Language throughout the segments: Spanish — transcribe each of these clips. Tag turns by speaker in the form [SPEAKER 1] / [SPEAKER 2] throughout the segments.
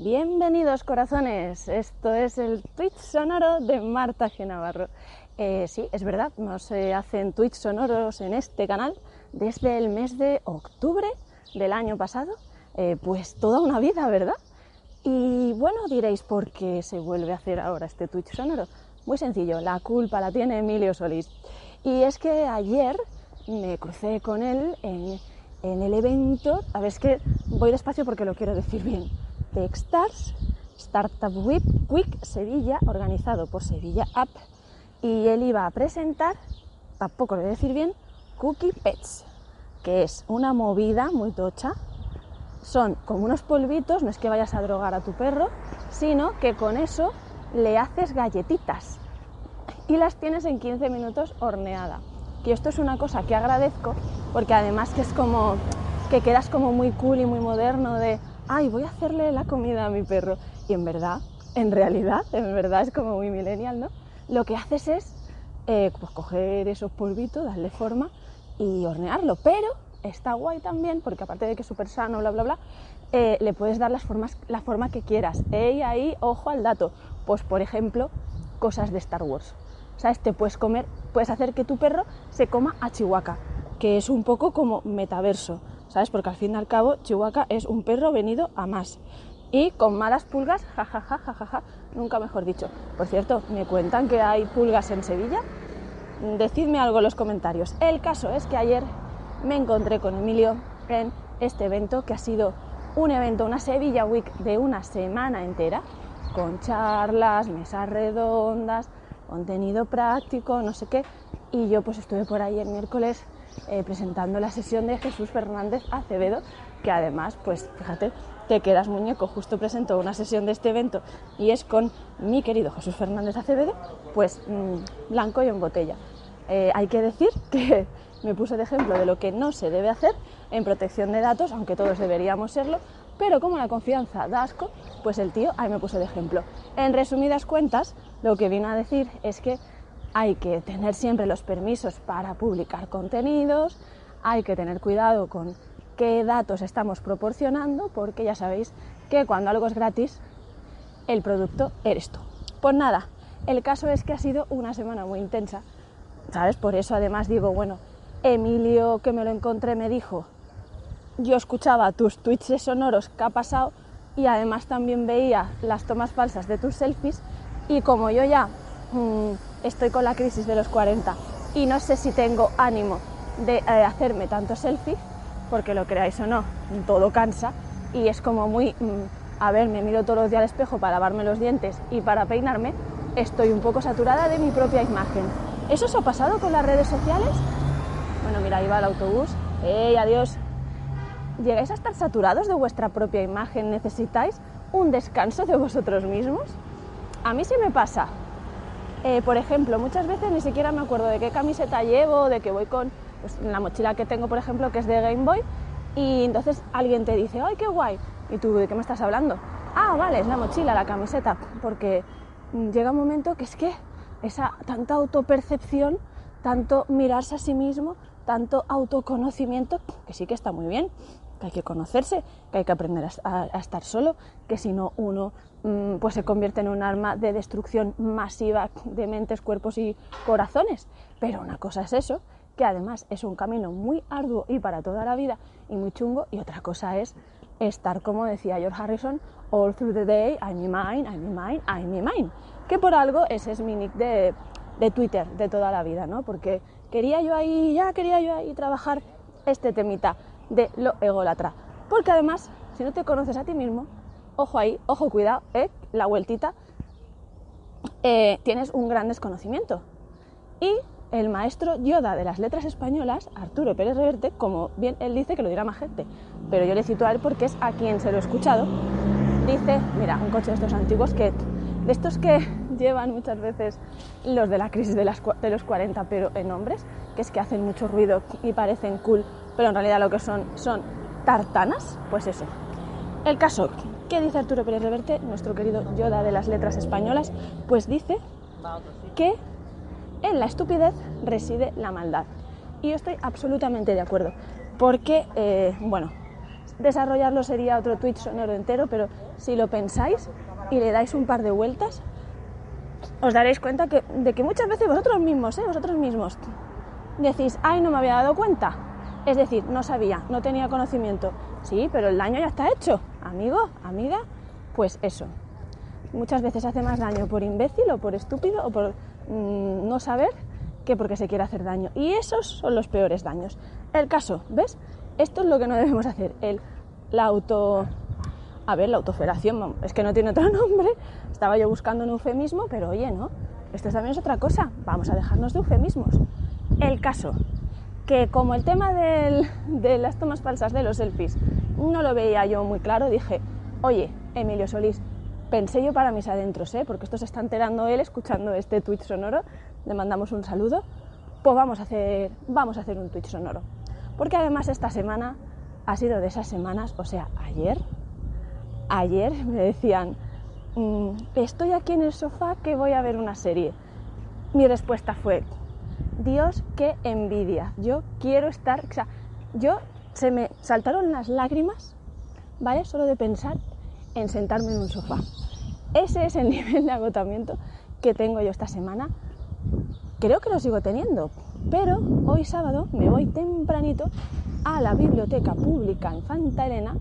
[SPEAKER 1] Bienvenidos corazones, esto es el Twitch sonoro de Marta G. Navarro. Eh, sí, es verdad, no se hacen Twitch sonoros en este canal desde el mes de octubre del año pasado, eh, pues toda una vida, ¿verdad? Y bueno, diréis, ¿por qué se vuelve a hacer ahora este Twitch sonoro? Muy sencillo, la culpa la tiene Emilio Solís. Y es que ayer me crucé con él en en el evento, a ver, es que voy despacio porque lo quiero decir bien, Techstars Startup Week, Week Sevilla, organizado por Sevilla App, y él iba a presentar, tampoco lo voy a decir bien, Cookie Pets, que es una movida muy tocha. Son como unos polvitos, no es que vayas a drogar a tu perro, sino que con eso le haces galletitas y las tienes en 15 minutos horneada. Y esto es una cosa que agradezco porque además que es como que quedas como muy cool y muy moderno de, ay, voy a hacerle la comida a mi perro. Y en verdad, en realidad, en verdad es como muy millennial, ¿no? Lo que haces es eh, pues coger esos polvitos, darle forma y hornearlo. Pero está guay también porque aparte de que es súper sano, bla, bla, bla, eh, le puedes dar las formas, la forma que quieras. Y ahí, ojo al dato. Pues por ejemplo, cosas de Star Wars. ¿sabes? Te puedes comer, puedes hacer que tu perro se coma a Chihuahua, que es un poco como metaverso, Porque al fin y al cabo Chihuahua es un perro venido a más. Y con malas pulgas, jajaja, nunca mejor dicho. Por cierto, me cuentan que hay pulgas en Sevilla. Decidme algo en los comentarios. El caso es que ayer me encontré con Emilio en este evento que ha sido un evento, una Sevilla Week de una semana entera, con charlas, mesas redondas, contenido práctico, no sé qué. Y yo pues estuve por ahí el miércoles eh, presentando la sesión de Jesús Fernández Acevedo, que además, pues fíjate, te quedas muñeco, justo presentó una sesión de este evento y es con mi querido Jesús Fernández Acevedo, pues mm, blanco y en botella. Eh, hay que decir que me puse de ejemplo de lo que no se debe hacer en protección de datos, aunque todos deberíamos serlo, pero como la confianza da asco, pues el tío ahí me puso de ejemplo. En resumidas cuentas, lo que vino a decir es que hay que tener siempre los permisos para publicar contenidos, hay que tener cuidado con qué datos estamos proporcionando, porque ya sabéis que cuando algo es gratis, el producto eres tú. Pues nada, el caso es que ha sido una semana muy intensa, ¿sabes? Por eso además digo, bueno, Emilio que me lo encontré me dijo, yo escuchaba tus tweets sonoros que ha pasado y además también veía las tomas falsas de tus selfies y como yo ya mm, estoy con la crisis de los 40 y no sé si tengo ánimo de eh, hacerme tanto selfie, porque lo creáis o no, todo cansa y es como muy, mm, a ver, me miro todos los días al espejo para lavarme los dientes y para peinarme, estoy un poco saturada de mi propia imagen. ¿Eso os ha pasado con las redes sociales? Bueno, mira, ahí va el autobús. ¡Ey, adiós! ¿Llegáis a estar saturados de vuestra propia imagen? ¿Necesitáis un descanso de vosotros mismos? A mí sí me pasa. Eh, por ejemplo, muchas veces ni siquiera me acuerdo de qué camiseta llevo, de que voy con pues, la mochila que tengo, por ejemplo, que es de Game Boy, y entonces alguien te dice, ¡ay, qué guay! ¿Y tú de qué me estás hablando? Ah, vale, es la mochila, la camiseta, porque llega un momento que es que esa tanta autopercepción, tanto mirarse a sí mismo, tanto autoconocimiento, que sí que está muy bien, que hay que conocerse, que hay que aprender a, estar solo, que si no uno mm, pues se convierte en un arma de destrucción masiva de mentes, cuerpos y corazones. Pero una cosa es eso, que además es un camino muy arduo y para toda la vida y muy chungo, y otra cosa es estar, como decía George Harrison, all through the day, I'm in mine, I'm in mine, I'm in mine. Que por algo ese es mi nick de, de Twitter de toda la vida, ¿no? Porque quería yo ahí, ya quería yo ahí trabajar este temita de lo ególatra. Porque además, si no te conoces a ti mismo, ojo ahí, ojo, cuidado, ¿eh? la vueltita, eh, tienes un gran desconocimiento. Y el maestro Yoda de las letras españolas, Arturo Pérez Reverte, como bien él dice que lo dirá más gente, pero yo le cito a él porque es a quien se lo he escuchado, dice, mira, un coche de estos antiguos que, de estos que llevan muchas veces los de la crisis de, los 40, pero en hombres, que es que hacen mucho ruido y parecen cool pero en realidad lo que son son tartanas, pues eso. El caso, ¿qué dice Arturo Pérez Reverte, nuestro querido Yoda de las letras españolas? Pues dice que en la estupidez reside la maldad. Y yo estoy absolutamente de acuerdo, porque, eh, bueno, desarrollarlo sería otro tweet sonoro entero, pero si lo pensáis y le dais un par de vueltas, os daréis cuenta que, de que muchas veces vosotros mismos, ¿eh? vosotros mismos, decís, ay, no me había dado cuenta. Es decir, no sabía, no tenía conocimiento. Sí, pero el daño ya está hecho. Amigo, amiga, pues eso. Muchas veces hace más daño por imbécil o por estúpido o por mm, no saber que porque se quiere hacer daño. Y esos son los peores daños. El caso, ¿ves? Esto es lo que no debemos hacer. El, la auto... A ver, la autoferación, es que no tiene otro nombre. Estaba yo buscando un eufemismo, pero oye, ¿no? Esto también es otra cosa. Vamos a dejarnos de eufemismos. El caso, que como el tema de las tomas falsas de los selfies no lo veía yo muy claro, dije, oye, Emilio Solís, pensé yo para mis adentros, ¿eh? porque esto se está enterando él escuchando este tweet sonoro, le mandamos un saludo, pues vamos a hacer, vamos a hacer un tweet sonoro. Porque además esta semana ha sido de esas semanas, o sea, ayer, ayer me decían, mm, estoy aquí en el sofá que voy a ver una serie. Mi respuesta fue, Dios, qué envidia. Yo quiero estar, o sea, yo se me saltaron las lágrimas, ¿vale? Solo de pensar en sentarme en un sofá. Ese es el nivel de agotamiento que tengo yo esta semana. Creo que lo sigo teniendo, pero hoy sábado me voy tempranito a la biblioteca pública en Fanta Elena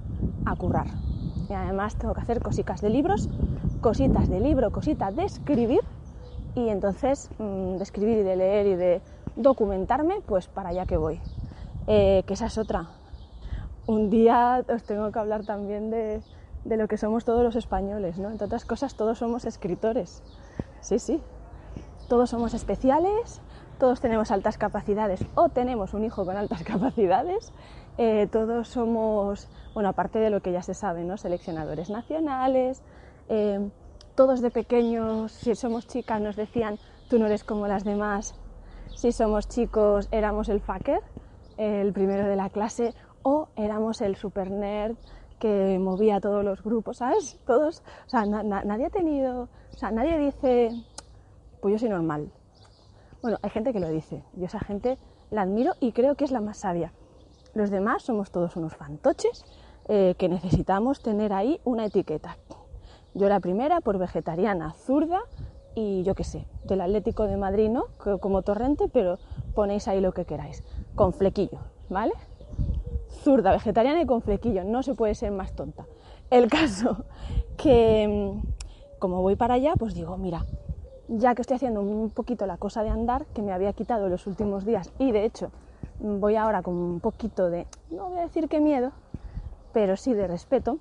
[SPEAKER 1] a currar. Y además tengo que hacer cositas de libros, cositas de libro, cositas de escribir y entonces mm, de escribir y de leer y de documentarme, pues para allá que voy. Eh, que esa es otra. Un día os tengo que hablar también de, de, lo que somos todos los españoles, ¿no? Entre otras cosas, todos somos escritores. Sí, sí. Todos somos especiales, todos tenemos altas capacidades o tenemos un hijo con altas capacidades. Eh, todos somos, bueno, aparte de lo que ya se sabe, ¿no? Seleccionadores nacionales. Eh, todos de pequeños, si somos chicas, nos decían, tú no eres como las demás. Si somos chicos, éramos el fucker, el primero de la clase, o éramos el super nerd que movía todos los grupos, ¿sabes? Todos, o sea, nadie ha tenido, o sea, nadie dice, pues yo soy normal. Bueno, hay gente que lo dice, yo esa gente la admiro y creo que es la más sabia. Los demás somos todos unos fantoches eh, que necesitamos tener ahí una etiqueta. Yo la primera por vegetariana, zurda y yo qué sé, del Atlético de Madrid, ¿no? Como torrente, pero ponéis ahí lo que queráis, con flequillo, ¿vale? Zurda, vegetariana y con flequillo, no se puede ser más tonta. El caso que mm, como voy para allá, pues digo, mira, ya que estoy haciendo un poquito la cosa de andar, que me había quitado los últimos días, y de hecho voy ahora con un poquito de, no voy a decir que miedo, pero sí de respeto,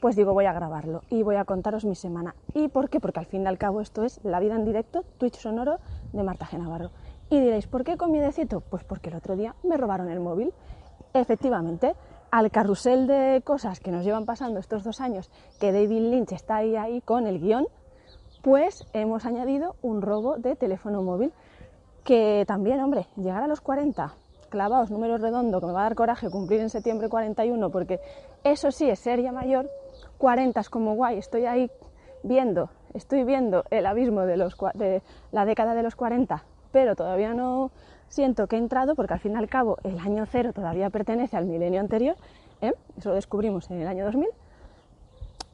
[SPEAKER 1] pues digo, voy a grabarlo y voy a contaros mi semana. ¿Y por qué? Porque al fin y al cabo esto es La vida en directo, Twitch sonoro de Marta G. Navarro. Y diréis, ¿por qué con miedecito? Pues porque el otro día me robaron el móvil. Efectivamente, al carrusel de cosas que nos llevan pasando estos dos años, que David Lynch está ahí, ahí con el guion, pues hemos añadido un robo de teléfono móvil que también, hombre, llegar a los 40 clavados, número redondo, que me va a dar coraje cumplir en septiembre 41, porque eso sí es ser ya mayor, 40 es como guay, estoy ahí viendo, estoy viendo el abismo de, los, de la década de los 40, pero todavía no siento que he entrado porque al fin y al cabo el año cero todavía pertenece al milenio anterior, ¿eh? eso lo descubrimos en el año 2000,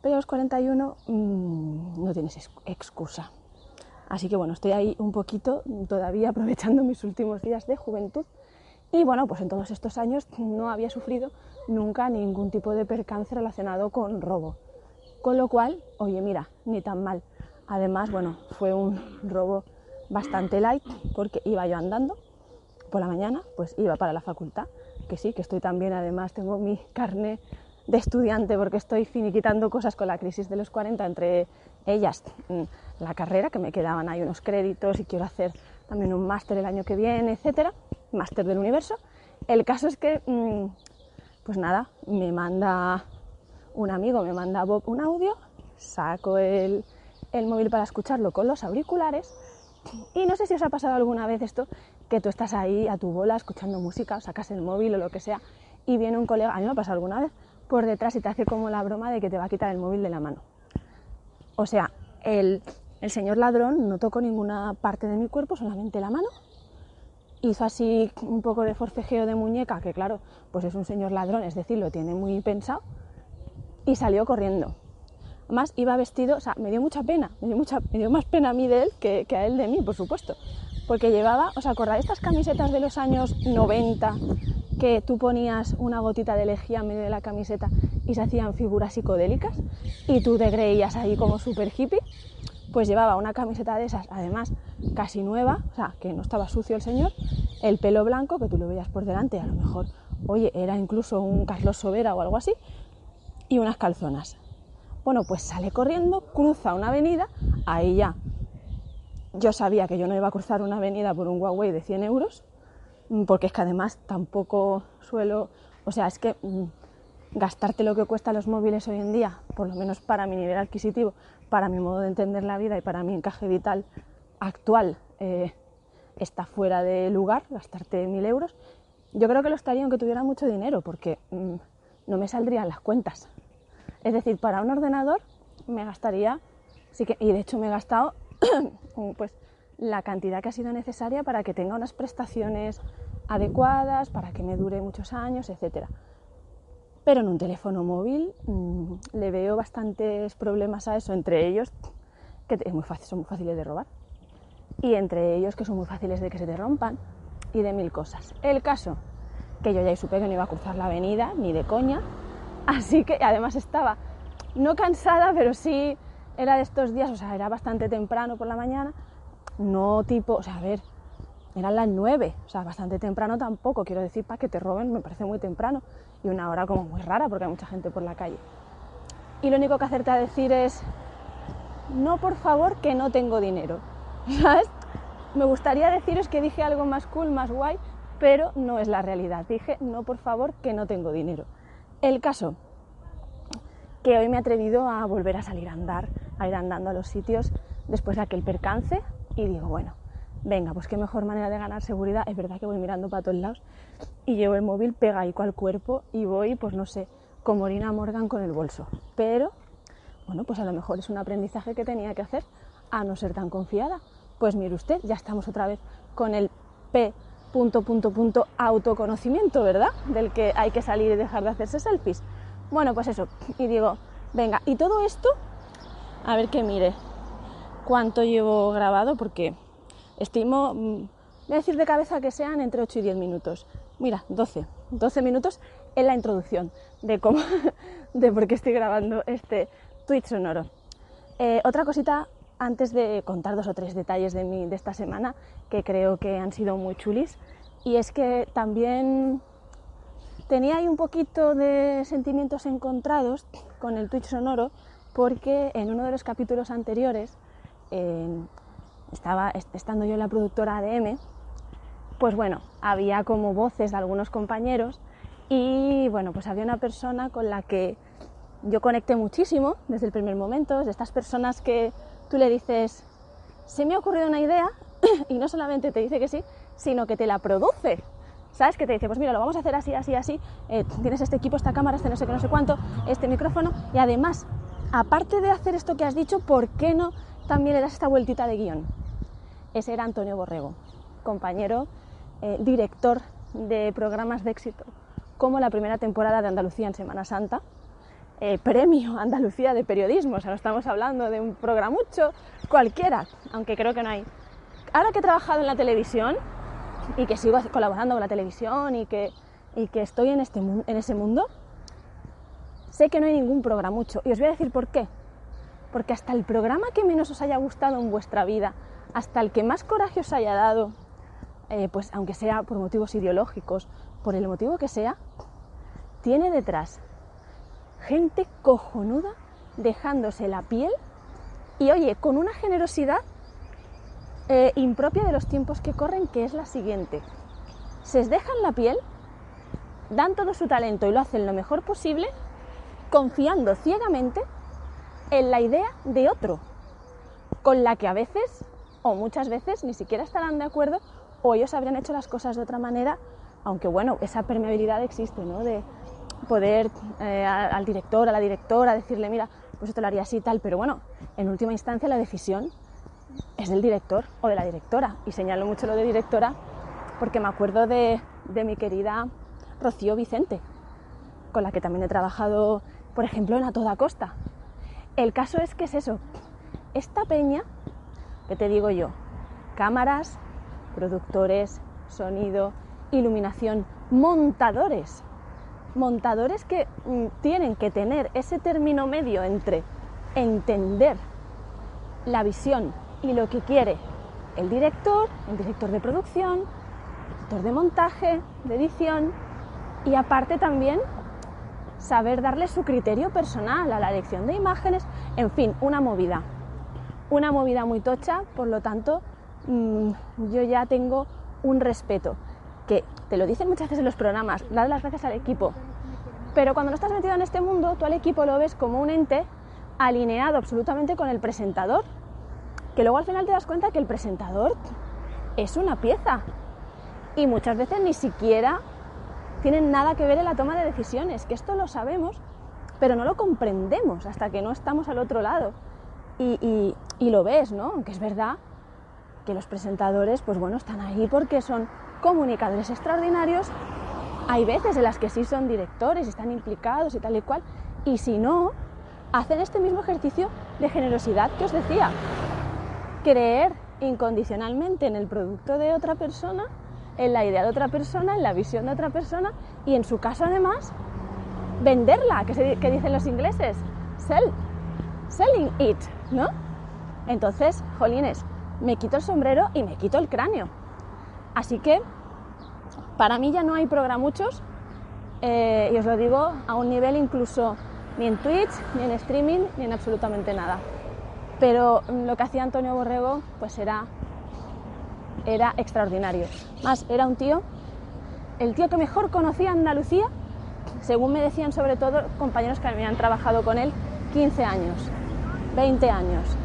[SPEAKER 1] pero a los 41 mmm, no tienes excusa. Así que bueno, estoy ahí un poquito todavía aprovechando mis últimos días de juventud y bueno, pues en todos estos años no había sufrido nunca ningún tipo de percance relacionado con robo. Con lo cual, oye, mira, ni tan mal. Además, bueno, fue un robo bastante light porque iba yo andando por la mañana, pues iba para la facultad, que sí, que estoy también, además tengo mi carne de estudiante porque estoy finiquitando cosas con la crisis de los 40, entre ellas mm, la carrera, que me quedaban ahí unos créditos y quiero hacer también un máster el año que viene, etcétera, máster del universo. El caso es que, mm, pues nada, me manda un amigo, me manda Bob un audio, saco el, el móvil para escucharlo con los auriculares y no sé si os ha pasado alguna vez esto, que tú estás ahí a tu bola escuchando música, sacas el móvil o lo que sea y viene un colega, a mí me ha pasado alguna vez, por detrás y te hace como la broma de que te va a quitar el móvil de la mano. O sea, el, el señor ladrón no tocó ninguna parte de mi cuerpo, solamente la mano, hizo así un poco de forcejeo de muñeca, que claro, pues es un señor ladrón, es decir, lo tiene muy pensado, y salió corriendo. Además, iba vestido, o sea, me dio mucha pena, me dio, mucha, me dio más pena a mí de él que, que a él de mí, por supuesto. Porque llevaba, ¿os acordáis estas camisetas de los años 90 que tú ponías una gotita de lejía en medio de la camiseta y se hacían figuras psicodélicas y tú te creías ahí como super hippie? Pues llevaba una camiseta de esas, además casi nueva, o sea, que no estaba sucio el señor, el pelo blanco, que tú lo veías por delante, a lo mejor, oye, era incluso un Carlos Sobera o algo así, y unas calzonas. Bueno, pues sale corriendo, cruza una avenida, ahí ya yo sabía que yo no iba a cruzar una avenida por un Huawei de 100 euros, mm, porque es que además tampoco suelo, o sea, es que mm, gastarte lo que cuestan los móviles hoy en día, por lo menos para mi nivel adquisitivo, para mi modo de entender la vida y para mi encaje vital actual, eh, está fuera de lugar, gastarte mil euros. Yo creo que lo estaría aunque tuviera mucho dinero, porque mm, no me saldrían las cuentas. Es decir, para un ordenador me gastaría, sí que, y de hecho me he gastado pues la cantidad que ha sido necesaria para que tenga unas prestaciones adecuadas, para que me dure muchos años, etc. Pero en un teléfono móvil mm, le veo bastantes problemas a eso, entre ellos que es muy fácil, son muy fáciles de robar y entre ellos que son muy fáciles de que se te rompan y de mil cosas. El caso que yo ya supe que no iba a cruzar la avenida ni de coña, así que además estaba no cansada, pero sí era de estos días, o sea, era bastante temprano por la mañana, no tipo, o sea, a ver, eran las nueve, o sea, bastante temprano tampoco, quiero decir, para que te roben me parece muy temprano y una hora como muy rara porque hay mucha gente por la calle. Y lo único que hacerte a decir es, no por favor que no tengo dinero, ¿sabes? Me gustaría deciros que dije algo más cool, más guay, pero no es la realidad. Dije, no por favor que no tengo dinero. El caso, que hoy me he atrevido a volver a salir a andar, a ir andando a los sitios después de aquel percance y digo, bueno, venga, pues qué mejor manera de ganar seguridad. Es verdad que voy mirando para todos lados y llevo el móvil pegaico al cuerpo y voy, pues no sé, como Orina Morgan con el bolso. Pero, bueno, pues a lo mejor es un aprendizaje que tenía que hacer a no ser tan confiada. Pues mire usted, ya estamos otra vez con el P punto punto punto autoconocimiento, ¿verdad? Del que hay que salir y dejar de hacerse selfies. Bueno, pues eso. Y digo, venga, y todo esto, a ver que mire cuánto llevo grabado, porque estimo, mm, voy a decir de cabeza que sean entre 8 y 10 minutos. Mira, 12. 12 minutos en la introducción de cómo, de por qué estoy grabando este tweet sonoro. Eh, otra cosita antes de contar dos o tres detalles de, de esta semana que creo que han sido muy chulis, y es que también tenía ahí un poquito de sentimientos encontrados con el Twitch sonoro porque en uno de los capítulos anteriores, estaba estando yo en la productora ADM, pues bueno, había como voces de algunos compañeros y bueno, pues había una persona con la que yo conecté muchísimo desde el primer momento, de estas personas que tú le dices, se me ha ocurrido una idea y no solamente te dice que sí, sino que te la produce. ¿sabes? Que te dice, pues mira, lo vamos a hacer así, así, así, eh, tienes este equipo, esta cámara, este no sé qué, no sé cuánto, este micrófono, y además, aparte de hacer esto que has dicho, ¿por qué no también le das esta vueltita de guion? Ese era Antonio Borrego, compañero, eh, director de programas de éxito, como la primera temporada de Andalucía en Semana Santa, eh, premio Andalucía de periodismo, o sea, no estamos hablando de un programucho cualquiera, aunque creo que no hay. Ahora que he trabajado en la televisión, y que sigo colaborando con la televisión y que, y que estoy en, este, en ese mundo, sé que no hay ningún programa mucho. Y os voy a decir por qué. Porque hasta el programa que menos os haya gustado en vuestra vida, hasta el que más coraje os haya dado, eh, pues aunque sea por motivos ideológicos, por el motivo que sea, tiene detrás gente cojonuda dejándose la piel y oye, con una generosidad eh, impropia de los tiempos que corren, que es la siguiente. Se dejan la piel, dan todo su talento y lo hacen lo mejor posible, confiando ciegamente en la idea de otro, con la que a veces o muchas veces ni siquiera estarán de acuerdo o ellos habrían hecho las cosas de otra manera, aunque bueno, esa permeabilidad existe, ¿no? De poder eh, al director, a la directora, decirle, mira, pues esto lo haría así y tal, pero bueno, en última instancia la decisión es del director o de la directora. Y señalo mucho lo de directora porque me acuerdo de, de mi querida Rocío Vicente, con la que también he trabajado, por ejemplo, en A Toda Costa. El caso es que es eso, esta peña, que te digo yo, cámaras, productores, sonido, iluminación, montadores, montadores que mm, tienen que tener ese término medio entre entender la visión y lo que quiere el director, el director de producción, el director de montaje, de edición y aparte también saber darle su criterio personal a la elección de imágenes, en fin, una movida. Una movida muy tocha, por lo tanto, mm, yo ya tengo un respeto, que te lo dicen muchas veces en los programas, dar las gracias al equipo, pero cuando no estás metido en este mundo, tú al equipo lo ves como un ente alineado absolutamente con el presentador, que luego al final te das cuenta que el presentador es una pieza y muchas veces ni siquiera tienen nada que ver en la toma de decisiones, que esto lo sabemos, pero no lo comprendemos hasta que no estamos al otro lado. Y, lo ves, ¿no? Aunque es verdad que los presentadores, pues bueno, están ahí porque son comunicadores extraordinarios. Hay veces en las que sí son directores, están implicados y tal y cual, y si no, hacen este mismo ejercicio de generosidad que os decía. Creer incondicionalmente en el producto de otra persona en la idea de otra persona, en la visión de otra persona y en su caso además venderla, que, dicen los ingleses, sell, selling it, ¿no? Entonces, jolines, me quito el sombrero y me quito el cráneo. Así que para mí ya no hay programuchos, eh, y os lo digo a un nivel incluso ni en Twitch, ni en streaming, ni en absolutamente nada. Pero lo que hacía Antonio Borrego, pues era era extraordinario. Más, era un tío, el tío que mejor conocía Andalucía, según me decían sobre todo compañeros que habían trabajado con él 15 años, 20 años.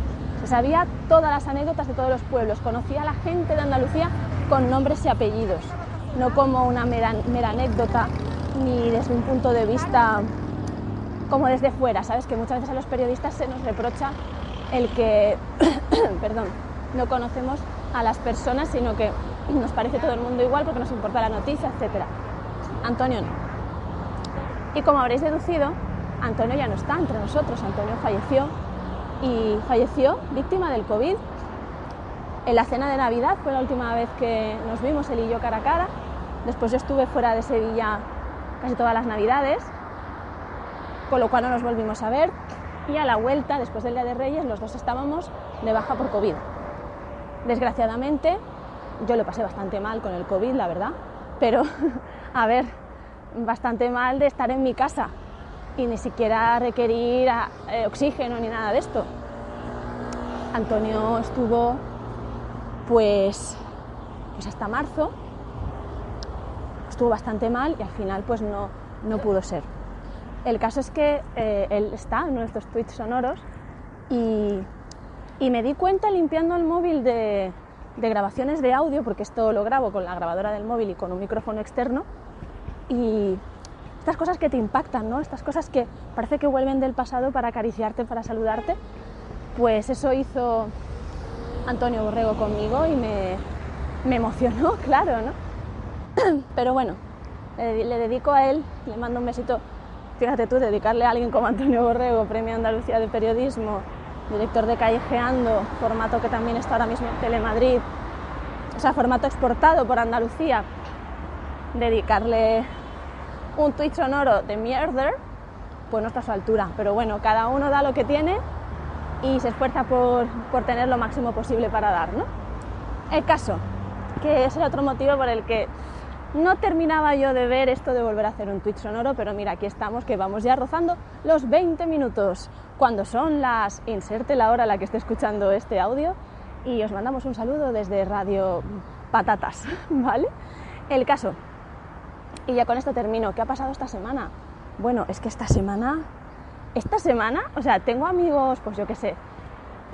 [SPEAKER 1] Sabía todas las anécdotas de todos los pueblos, conocía a la gente de Andalucía con nombres y apellidos, no como una mera, mera anécdota ni desde un punto de vista como desde fuera, ¿sabes? Que muchas veces a los periodistas se nos reprocha el que, perdón, no conocemos a las personas, sino que nos parece todo el mundo igual porque nos importa la noticia, etc. Antonio no. Y como habréis deducido, Antonio ya no está entre nosotros. Antonio falleció y falleció víctima del COVID. En la cena de Navidad fue la última vez que nos vimos él y yo cara a cara. Después yo estuve fuera de Sevilla casi todas las Navidades, con lo cual no nos volvimos a ver. Y a la vuelta, después del Día de Reyes, los dos estábamos de baja por COVID. Desgraciadamente, yo lo pasé bastante mal con el COVID, la verdad, pero a ver, bastante mal de estar en mi casa y ni siquiera requerir eh, oxígeno ni nada de esto. Antonio estuvo pues, pues hasta marzo, estuvo bastante mal y al final pues no, no pudo ser. El caso es que eh, él está en nuestros tweets sonoros y y me di cuenta limpiando el móvil de, grabaciones de audio, porque esto lo grabo con la grabadora del móvil y con un micrófono externo, y estas cosas que te impactan, ¿no? Estas cosas que parece que vuelven del pasado para acariciarte, para saludarte, pues eso hizo Antonio Borrego conmigo y me, me emocionó, claro, ¿no? Pero bueno, le, dedico a él, le mando un besito. Fíjate tú, dedicarle a alguien como Antonio Borrego, Premio Andalucía de Periodismo, director de Callejeando, formato que también está ahora mismo en Telemadrid, o sea, formato exportado por Andalucía, dedicarle un tweet sonoro de mierder, pues no está a su altura. Pero bueno, cada uno da lo que tiene y se esfuerza por, por tener lo máximo posible para dar, ¿no? El caso, que es el otro motivo por el que no terminaba yo de ver esto de volver a hacer un tweet sonoro, pero mira, aquí estamos, que vamos ya rozando los 20 minutos, cuando son las... inserte la hora a la que esté escuchando este audio y os mandamos un saludo desde Radio Patatas, ¿vale? El caso, y ya con esto termino, ¿qué ha pasado esta semana? Bueno, es que esta semana, esta semana, o sea, tengo amigos, pues yo qué sé,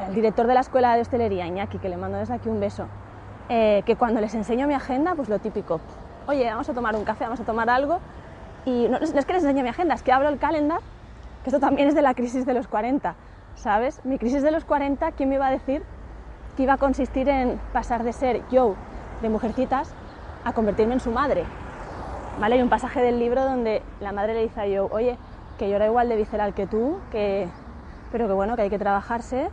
[SPEAKER 1] el director de la escuela de hostelería, Iñaki, que le mando desde aquí un beso, eh, que cuando les enseño mi agenda, pues lo típico, oye, vamos a tomar un café, vamos a tomar algo. Y no, es que les enseñe mi agenda, es que abro el calendar, que esto también es de la crisis de los 40, ¿sabes? Mi crisis de los 40, ¿quién me iba a decir que iba a consistir en pasar de ser yo, de mujercitas, a convertirme en su madre. ¿Vale? Hay un pasaje del libro donde la madre le dice a Joe, oye, que yo era igual de visceral que tú, que, pero que bueno, que hay que trabajarse,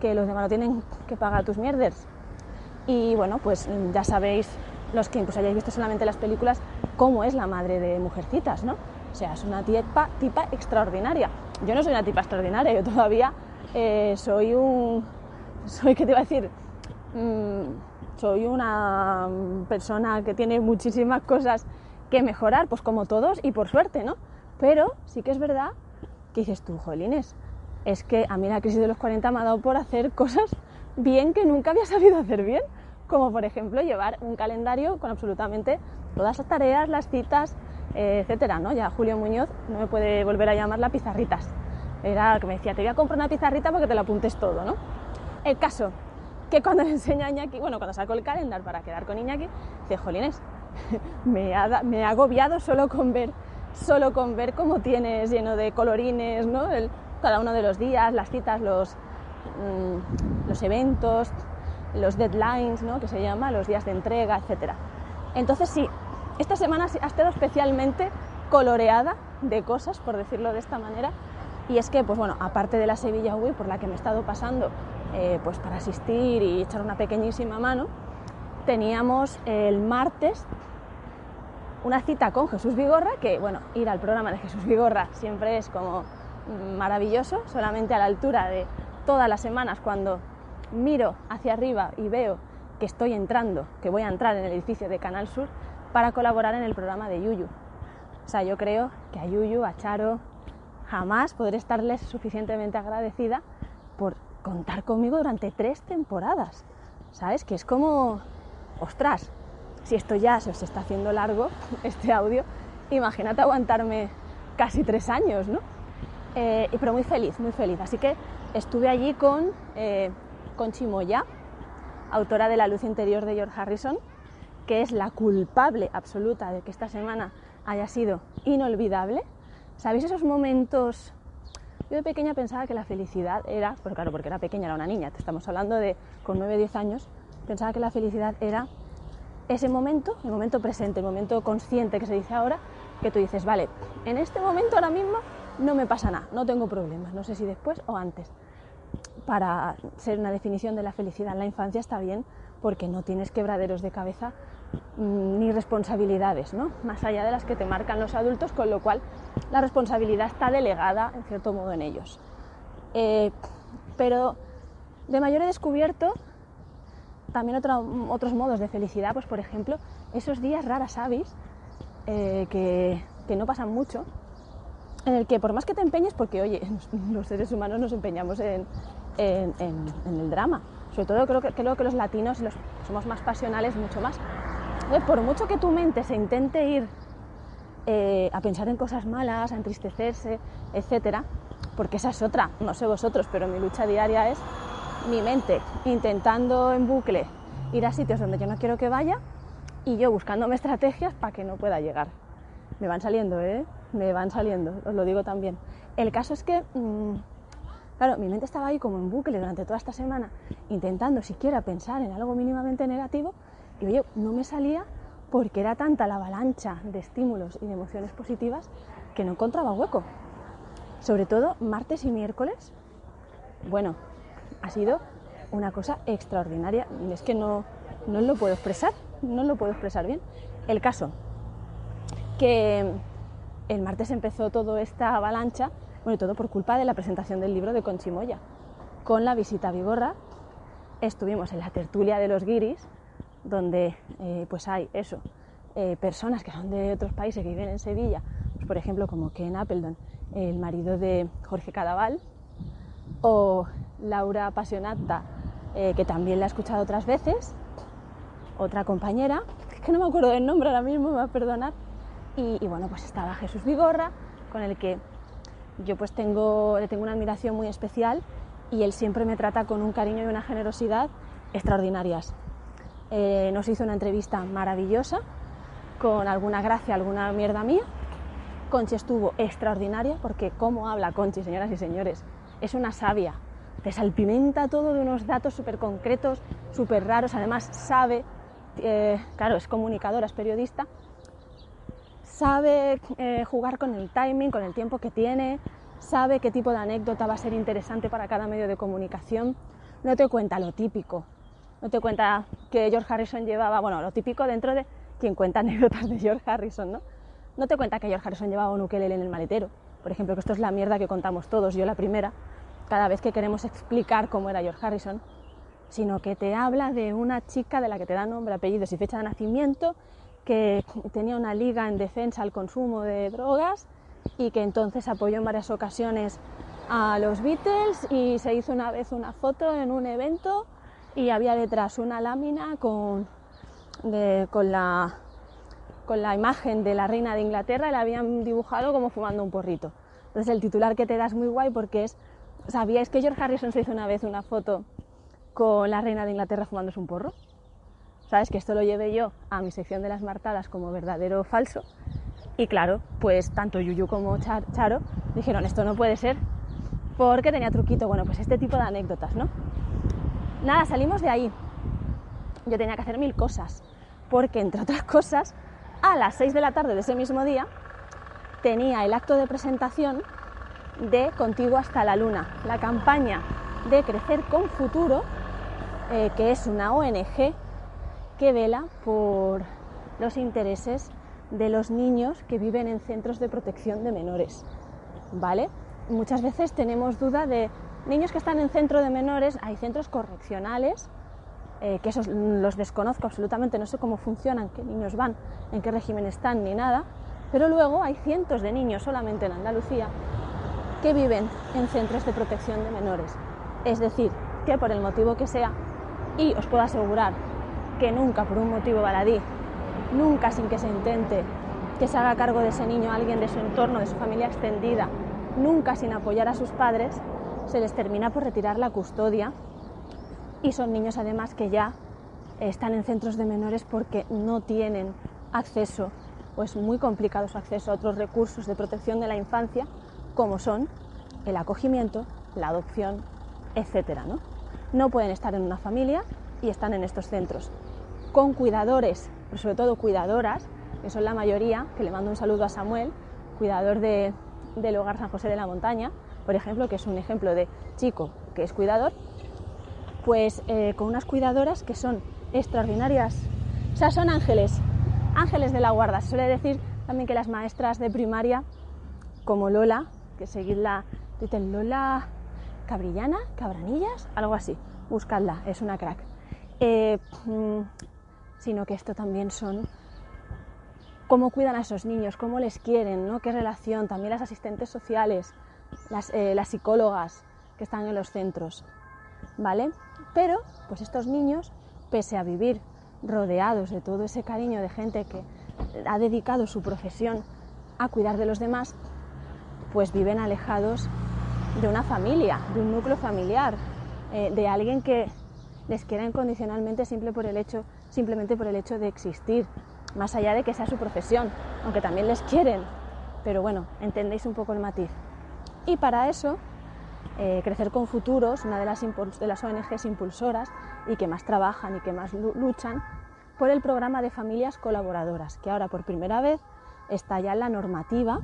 [SPEAKER 1] que los demás no tienen que pagar tus mierdes. Y bueno, pues ya sabéis, los que pues hayáis visto solamente las películas, cómo es la madre de Mujercitas, ¿no? O sea, es una tipa, tipa extraordinaria. Yo no soy una tipa extraordinaria, yo todavía eh, soy un... Soy, ¿qué te iba a decir? Mm, soy una persona que tiene muchísimas cosas que mejorar, pues como todos y por suerte, ¿no? Pero sí que es verdad que dices tú, jolines, es que a mí la crisis de los 40 me ha dado por hacer cosas bien que nunca había sabido hacer bien, como por ejemplo llevar un calendario con absolutamente todas las tareas, las citas, eh, etcétera, ¿no? Ya Julio Muñoz no me puede volver a llamar la pizarritas. Era que me decía, te voy a comprar una pizarrita porque te la apuntes todo, ¿no? El caso, que cuando le enseño a Iñaki, bueno, cuando saco el calendario para quedar con Iñaki, dice, jolines, me ha, me ha agobiado solo con ver solo con ver cómo tienes lleno de colorines, ¿no? cada uno de los días, las citas, los, mm, los eventos, los deadlines, ¿no? que se llama, los días de entrega, etc. Entonces sí, esta semana ha estado especialmente coloreada de cosas, por decirlo de esta manera, y es que, pues bueno, aparte de la Sevilla Wii por la que me he estado pasando eh, pues para asistir y echar una pequeñísima mano, teníamos el martes una cita con Jesús Vigorra, que bueno, ir al programa de Jesús Vigorra siempre es como maravilloso, solamente a la altura de todas las semanas cuando miro hacia arriba y veo que estoy entrando, que voy a entrar en el edificio de Canal Sur para colaborar en el programa de Yuyu. O sea, yo creo que a Yuyu, a Charo, jamás podré estarles suficientemente agradecida por contar conmigo durante tres temporadas. ¿Sabes? Que es como, ostras, si esto ya se os está haciendo largo, este audio, imagínate aguantarme casi tres años, ¿no? Eh, pero muy feliz, muy feliz. Así que estuve allí con, eh, Chimoya, autora de La luz interior de George Harrison, que es la culpable absoluta de que esta semana haya sido inolvidable. ¿Sabéis esos momentos? Yo de pequeña pensaba que la felicidad era, pues claro, porque era pequeña, era una niña, te estamos hablando de con 9-10 años, pensaba que la felicidad era ese momento, el momento presente, el momento consciente que se dice ahora, que tú dices, vale, en este momento ahora mismo no me pasa nada, no tengo problemas, no sé si después o antes. Para ser una definición de la felicidad en la infancia está bien porque no tienes quebraderos de cabeza mm, ni responsabilidades, ¿no? Más allá de las que te marcan los adultos, con lo cual la responsabilidad está delegada en cierto modo en ellos. Eh, pero de mayor he descubierto también otros modos de felicidad, pues por ejemplo, esos días raras avis eh, que, no pasan mucho, en el que por más que te empeñes, porque oye, los seres humanos nos empeñamos en, el drama, sobre todo creo que, creo que los latinos los, somos más pasionales, mucho más. por mucho que tu mente se intente ir eh, a pensar en cosas malas, a entristecerse, etcétera, porque esa es otra, no sé vosotros, pero mi lucha diaria es mi mente intentando en bucle ir a sitios donde yo no quiero que vaya y yo buscándome estrategias para que no pueda llegar. Me van saliendo, ¿eh? Me van saliendo, os lo digo también. El caso es que, mm, claro, mi mente estaba ahí como en bucle durante toda esta semana, intentando siquiera pensar en algo mínimamente negativo, y oye, no me salía porque era tanta la avalancha de estímulos y de emociones positivas que no encontraba hueco. Sobre todo martes y miércoles. Bueno, ha sido una cosa extraordinaria. Es que no, no lo puedo expresar, no lo puedo expresar bien. El caso, que el martes empezó toda esta avalancha, bueno, todo por culpa de la presentación del libro de Conchimoya. Con la visita a Vigorra estuvimos en la tertulia de los guiris, donde eh, pues hay eso, eh, personas que son de otros países que viven en Sevilla, por ejemplo como Ken Appleton, el marido de Jorge Cadaval, o Laura Apasionata, eh, que también la he escuchado otras veces, otra compañera, que no me acuerdo del nombre ahora mismo, me va a perdonar, y, bueno, pues estaba Jesús Vigorra, con el que yo pues tengo, le tengo una admiración muy especial y él siempre me trata con un cariño y una generosidad extraordinarias. Eh, nos hizo una entrevista maravillosa, con alguna gracia, alguna mierda mía. Conchi estuvo extraordinaria, porque cómo habla Conchi, señoras y señores, es una sabia, te salpimenta todo de unos datos súper concretos, súper raros, además sabe eh, claro, es comunicadora, es periodista, sabe eh, jugar con el timing, con el tiempo que tiene, sabe qué tipo de anécdota va a ser interesante para cada medio de comunicación. No te cuenta lo típico, no te cuenta que George Harrison llevaba, bueno, lo típico dentro de quien cuenta anécdotas de George Harrison, ¿no? No te cuenta que George Harrison llevaba un ukelele en el maletero, por ejemplo, que esto es la mierda que contamos todos, yo la primera, cada vez que queremos explicar cómo era George Harrison, sino que te habla de una chica de la que te da nombre, apellidos y fecha de nacimiento, que tenía una liga en defensa al consumo de drogas y que entonces apoyó en varias ocasiones a los Beatles y se hizo una vez una foto en un evento y había detrás una lámina con, con, la, con la imagen de la reina de Inglaterra y la habían dibujado como fumando un porrito. Entonces el titular que te das muy guay porque es, ¿sabíais que George Harrison se hizo una vez una foto con la reina de Inglaterra fumándose un porro? ¿Sabes? Que esto lo llevé yo a mi sección de las martadas como verdadero o falso. Y claro, pues tanto Yuyu como Charo dijeron, esto no puede ser, porque tenía truquito. Bueno, pues este tipo de anécdotas, ¿no? Nada, salimos de ahí. Yo tenía que hacer mil cosas, porque entre otras cosas, a las 6 de la tarde de ese mismo día, tenía el acto de presentación de Contigo hasta la Luna, la campaña de Crecer con Futuro, eh, que es una ONG que vela por los intereses de los niños que viven en centros de protección de menores. ¿Vale? Muchas veces tenemos duda de niños que están en centro de menores, hay centros correccionales, eh, que esos los desconozco absolutamente, no sé cómo funcionan, qué niños van, en qué régimen están, ni nada, pero luego hay cientos de niños solamente en Andalucía que viven en centros de protección de menores. Es decir, que por el motivo que sea, y os puedo asegurar que nunca por un motivo baladí, nunca sin que se intente que se haga cargo de ese niño alguien de su entorno, de su familia extendida, nunca sin apoyar a sus padres, se les termina por retirar la custodia y son niños además que ya están en centros de menores porque no tienen acceso o es muy complicado su acceso a otros recursos de protección de la infancia como son el acogimiento, la adopción, etc. ¿no? no pueden estar en una familia y están en estos centros con cuidadores, pero sobre todo cuidadoras, que son la mayoría, que le mando un saludo a Samuel, cuidador del hogar San José de la Montaña, por ejemplo, que es un ejemplo de chico que es cuidador, pues eh, con unas cuidadoras que son extraordinarias, o sea, son ángeles, ángeles de la guarda. Suele decir también que las maestras de primaria, como Lola, que seguidla, dicen Lola Cabrillana, Cabranillas, algo así, buscadla, es una crack. Eh, mm, sino que esto también son cómo cuidan a esos niños, cómo les quieren, ¿no? qué relación, también las asistentes sociales, las, eh, las psicólogas que están en los centros, ¿vale? Pero, pues estos niños, pese a vivir rodeados de todo ese cariño de gente que ha dedicado su profesión a cuidar de los demás, pues viven alejados de una familia, de un núcleo familiar, eh, de alguien que les quiera incondicionalmente simple por el hecho simplemente por el hecho de existir, más allá de que sea su profesión, aunque también les quieren, pero bueno, entendéis un poco el matiz. Y para eso, eh, Crecer con Futuros, una de las, de las ONGs impulsoras y que más trabajan y que más luchan por el programa de familias colaboradoras, que ahora por primera vez está ya en la normativa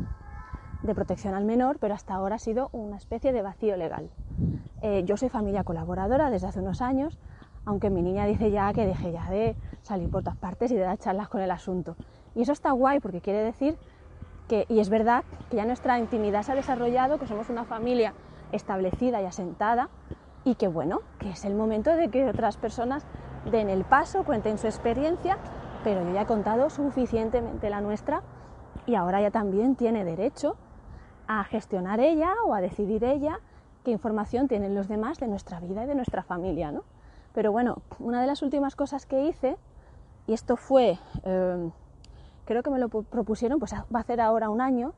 [SPEAKER 1] de protección al menor, pero hasta ahora ha sido una especie de vacío legal. Eh, yo soy familia colaboradora desde hace unos años, aunque mi niña dice ya que deje ya de salir por todas partes y de dar charlas con el asunto. Y eso está guay porque quiere decir que, y es verdad, que ya nuestra intimidad se ha desarrollado, que somos una familia establecida y asentada y que bueno, que es el momento de que otras personas den el paso, cuenten su experiencia, pero yo ya he contado suficientemente la nuestra y ahora ya también tiene derecho a gestionar ella o a decidir ella qué información tienen los demás de nuestra vida y de nuestra familia, ¿no? Pero bueno, una de las últimas cosas que hice, y esto fue, em, creo que me lo propusieron, pues va a hacer ahora un año,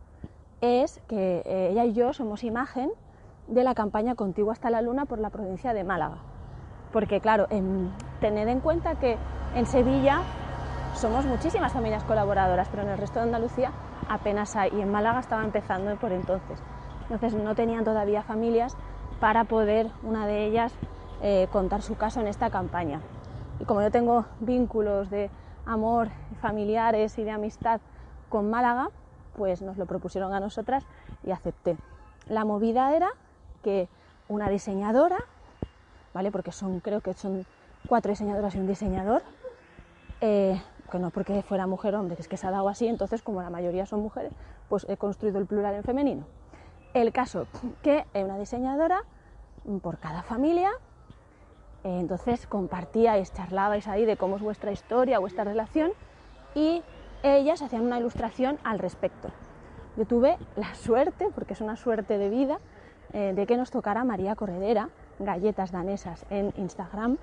[SPEAKER 1] es que eh, ella y yo somos imagen de la campaña Contigo hasta la Luna por la provincia de Málaga. Porque claro, en, tened en cuenta que en Sevilla somos muchísimas familias colaboradoras, pero en el resto de Andalucía apenas hay, y en Málaga estaba empezando por entonces. Entonces no tenían todavía familias para poder, una de ellas, eh, contar su caso en esta campaña. y como yo tengo vínculos de amor familiares y de amistad con Málaga, pues nos lo propusieron a nosotras y acepté. La movida era que una diseñadora, ¿vale? Porque son, creo que son cuatro diseñadoras y un diseñador, eh, que no porque fuera mujer hombre, que es que se ha dado así, entonces como la mayoría son mujeres, pues he construido el plural en femenino. El caso que una diseñadora por cada familia, eh, entonces compartíais, charlabais ahí de cómo es vuestra historia, vuestra relación, y ellas hacían una ilustración al respecto. Yo tuve la suerte, porque es una suerte de vida, eh, de que nos tocara María Corredera, galletas danesas en Instagram.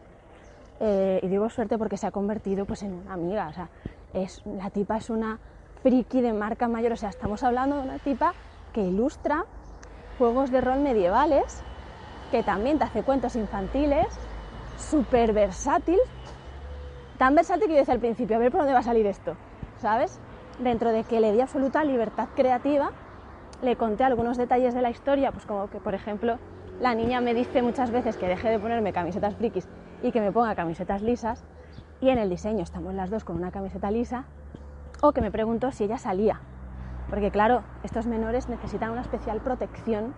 [SPEAKER 1] Eh, y digo suerte porque se ha convertido pues, en una amiga. O sea, es, la tipa es una friki de marca mayor. O sea, estamos hablando de una tipa que ilustra juegos de rol medievales, que también te hace cuentos infantiles, súper versátil. Tan versátil que yo decía al principio, a ver por dónde va a salir esto, ¿sabes? Dentro de que le di absoluta libertad creativa le conté algunos detalles de la historia, pues como que, por ejemplo, la niña me dice muchas veces que deje de ponerme camisetas frikis y que me ponga camisetas lisas, y en el diseño estamos las dos con una camiseta lisa, o que me pregunto si ella salía, porque claro, estos menores necesitan una especial protección,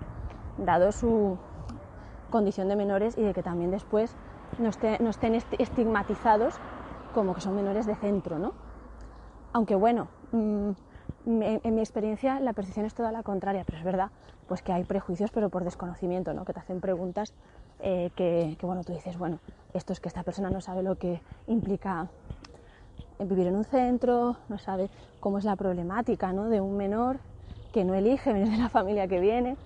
[SPEAKER 1] dado su condición de menores y de que también después no, estén estigmatizados como que son menores de centro, ¿no? Aunque bueno, mm, en mi experiencia la percepción es toda la contraria, pero es verdad pues que hay prejuicios, pero por desconocimiento, ¿no? que te hacen preguntas eh, que, bueno, tú dices, bueno, esto es que esta persona no sabe lo que implica vivir en un centro, no sabe cómo es la problemática ¿no? de un menor que no elige venir de la familia que viene,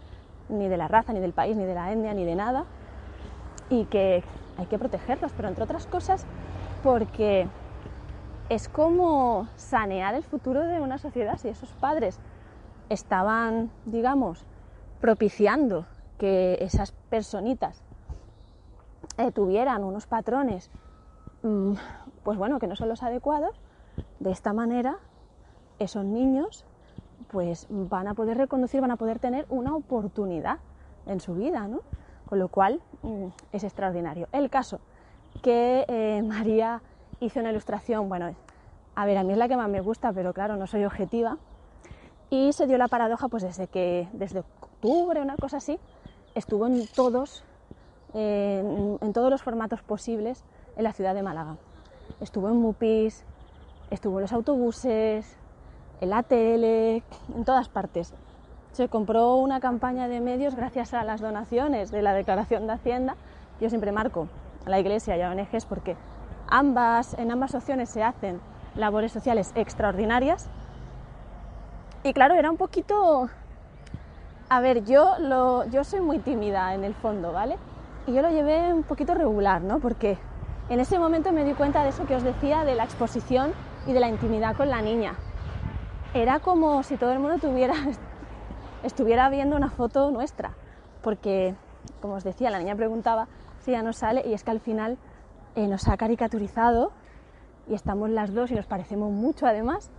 [SPEAKER 1] ni de la raza, ni del país, ni de la etnia, ni de nada, y que hay que protegerlos, pero entre otras cosas porque es como sanear el futuro de una sociedad si esos padres estaban, digamos, propiciando que esas personitas eh, tuvieran unos patrones, mm, pues bueno, que no son los adecuados, de esta manera esos niños pues van a poder reconducir, van a poder tener una oportunidad en su vida, ¿no? Con lo cual mm, es extraordinario. El caso que eh, María hice una ilustración, bueno, a ver, a mí es la que más me gusta, pero claro, no soy objetiva. Y se dio la paradoja, pues desde que, desde octubre, una cosa así, estuvo en todos, en, todos los formatos posibles en la ciudad de Málaga. Estuvo en Mupis, estuvo en los autobuses, en la tele, en todas partes. Se compró una campaña de medios gracias a las donaciones de la declaración de Hacienda. Yo siempre marco a la iglesia y a ONGs porque Ambas, en ambas opciones se hacen labores sociales extraordinarias. Y claro, era un poquito... A ver, yo, lo, yo soy muy tímida en el fondo, ¿vale? Y yo lo llevé un poquito regular, ¿no? Porque en ese momento me di cuenta de eso que os decía, de la exposición y de la intimidad con la niña. Era como si todo el mundo tuviera, estuviera viendo una foto nuestra. Porque, como os decía, la niña preguntaba si ya no sale y es que al final eh, nos ha caricaturizado y estamos las dos y nos parecemos mucho además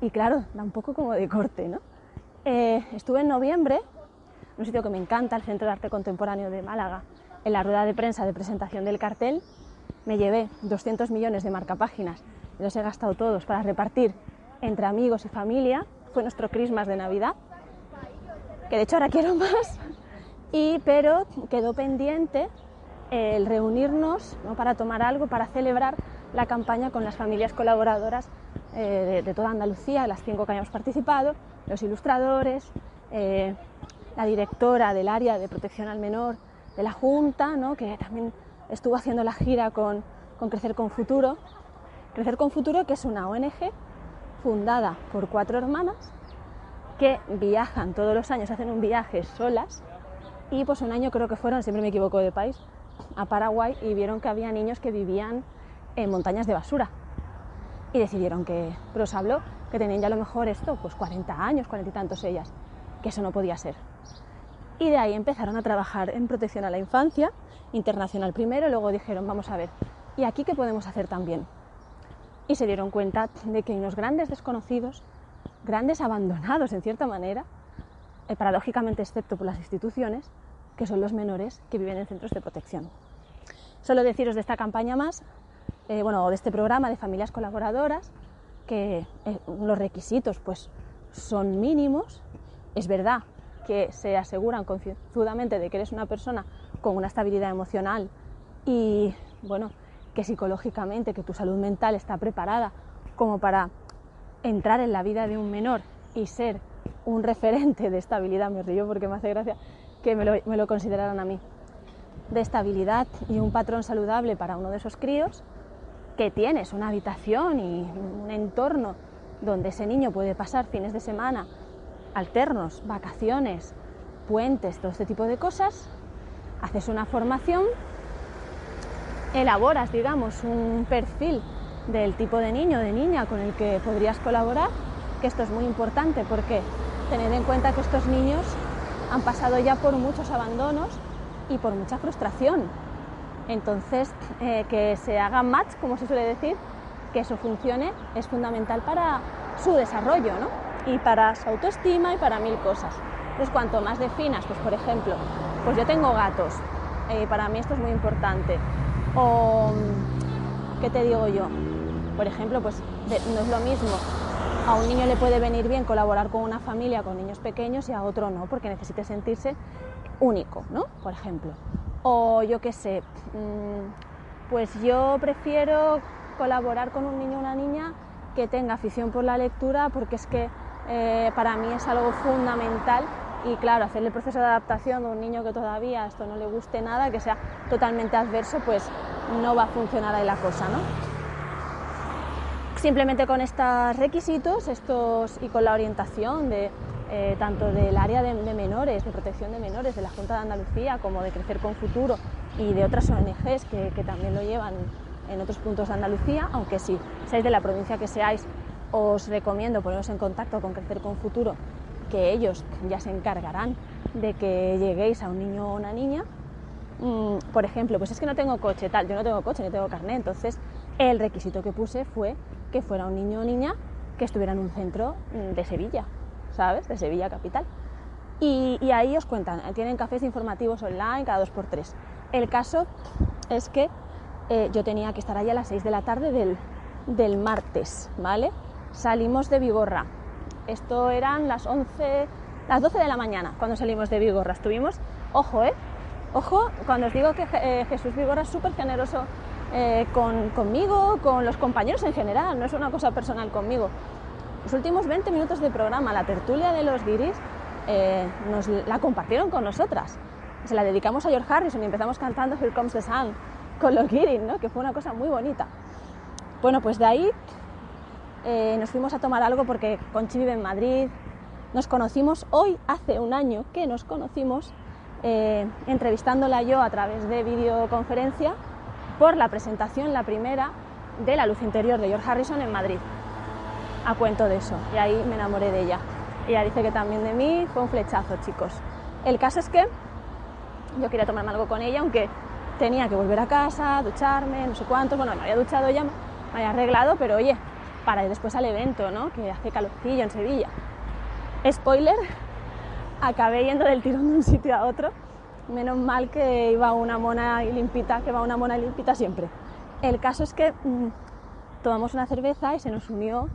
[SPEAKER 1] y claro, da un poco como de corte, ¿no? Eh, estuve en noviembre, un sitio que me encanta, el Centro de Arte Contemporáneo de Málaga, en la rueda de prensa de presentación del cartel, me llevé 200 millones de marcapáginas. Los he gastado todos para repartir entre amigos y familia, fue nuestro Christmas de Navidad, que de hecho ahora quiero más, y, pero quedó pendiente el reunirnos para tomar algo, para celebrar la campaña con las familias colaboradoras eh, de, toda Andalucía, las cinco que hayamos participado, los ilustradores, eh, la directora del área de protección al menor de la Junta, que también estuvo haciendo la gira con, con Crecer con Futuro. Crecer con Futuro, que es una ONG fundada por cuatro hermanas que viajan todos los años, hacen un viaje solas y pues un año creo que fueron, siempre me equivoco de país, a Paraguay y vieron que había niños que vivían en montañas de basura. Y decidieron que, pero os habló que tenían ya a lo mejor esto, pues 40 años, 40 y tantos ellas, que eso no podía ser. Y de ahí empezaron a trabajar en protección a la infancia, internacional primero, luego dijeron, vamos a ver, ¿y aquí qué podemos hacer también? Y se dieron cuenta de que unos grandes desconocidos, grandes abandonados en cierta manera, eh, paradójicamente excepto por las instituciones, que son los menores que viven en centros de protección. Solo deciros de esta campaña más, eh, bueno, de este programa de familias colaboradoras, que eh, los requisitos pues son mínimos. Es verdad que se aseguran concienzudamente de que eres una persona con una estabilidad emocional y bueno, que psicológicamente, que tu salud mental está preparada como para entrar en la vida de un menor y ser un referente de estabilidad, me río porque me hace gracia que me lo, me lo consideraran a mí, de estabilidad y un patrón saludable para uno de esos críos, que tienes una habitación y un entorno donde ese niño puede pasar fines de semana alternos, vacaciones, puentes, todo este tipo de cosas, haces una formación, elaboras, digamos, un perfil del tipo de niño o de niña con el que podrías colaborar, que esto es muy importante porque tened en cuenta que estos niños han pasado ya por muchos abandonos y por mucha frustración. Entonces, eh, que se haga match, como se suele decir, que eso funcione, es fundamental para su desarrollo, ¿no? Y para su autoestima y para mil cosas. Entonces, cuanto más definas, pues por ejemplo, pues yo tengo gatos, eh, para mí esto es muy importante. O, ¿qué te digo yo? Por ejemplo, pues no es lo mismo. A un niño le puede venir bien colaborar con una familia con niños pequeños y a otro no, porque necesite sentirse único, ¿no? Por ejemplo. O yo qué sé, mm, pues yo prefiero colaborar con un niño o una niña que tenga afición por la lectura porque es que eh, para mí es algo fundamental y claro, hacer el proceso de adaptación de un niño que todavía esto no le guste nada, que sea totalmente adverso, pues no va a funcionar ahí la cosa, ¿no? Simplemente con estos requisitos estos, y con la orientación de, eh, tanto del área de, menores, de protección de menores, de la Junta de Andalucía, como de Crecer con Futuro y de otras ONGs que, también lo llevan en otros puntos de Andalucía, aunque si seáis de la provincia que seáis, os recomiendo poneros en contacto con Crecer con Futuro, que ellos ya se encargarán de que lleguéis a un niño o una niña. Mm, por ejemplo, pues es que no tengo coche, tal, yo no tengo coche ni tengo carnet, entonces el requisito que puse fue que fuera un niño o niña que estuviera en un centro mm, de Sevilla, ¿sabes? De Sevilla capital. Y, ahí os cuentan, tienen cafés informativos online cada dos por tres. El caso es que eh, yo tenía que estar allí a las 6 de la tarde del, martes, ¿vale? Salimos de Vigorra. Esto eran las 11, las 12 de la mañana cuando salimos de Vigorra. Estuvimos, ojo, ¿eh? Ojo, cuando os digo que eh, Jesús Vigorra es súper generoso eh, conmigo, con los compañeros en general, no es una cosa personal conmigo. Los últimos 20 minutos de programa, la tertulia de los guiris, nos la compartieron con nosotras. Se la dedicamos a George Harrison y empezamos cantando Here Comes the Sun con los Girin, ¿no? que fue una cosa muy bonita. Bueno, pues de ahí eh, nos fuimos a tomar algo porque Conchi vive en Madrid. Nos conocimos hoy, hace un año que nos conocimos, eh, entrevistándola yo a través de videoconferencia por la presentación, la primera, de La Luz Interior de George Harrison en Madrid. A cuento de eso, y ahí me enamoré de ella. Ella dice que también de mí fue un flechazo, chicos. El caso es que yo quería tomarme algo con ella, aunque tenía que volver a casa, ducharme, no sé cuántos, bueno, me había duchado ya, me había arreglado, pero oye, para ir después al evento, ¿no? Que hace calorcillo en Sevilla. Spoiler, acabé yendo del tirón de un sitio a otro. Menos mal que iba una mona limpita, que va una mona limpita siempre. El caso es que mm, tomamos una cerveza y se nos unió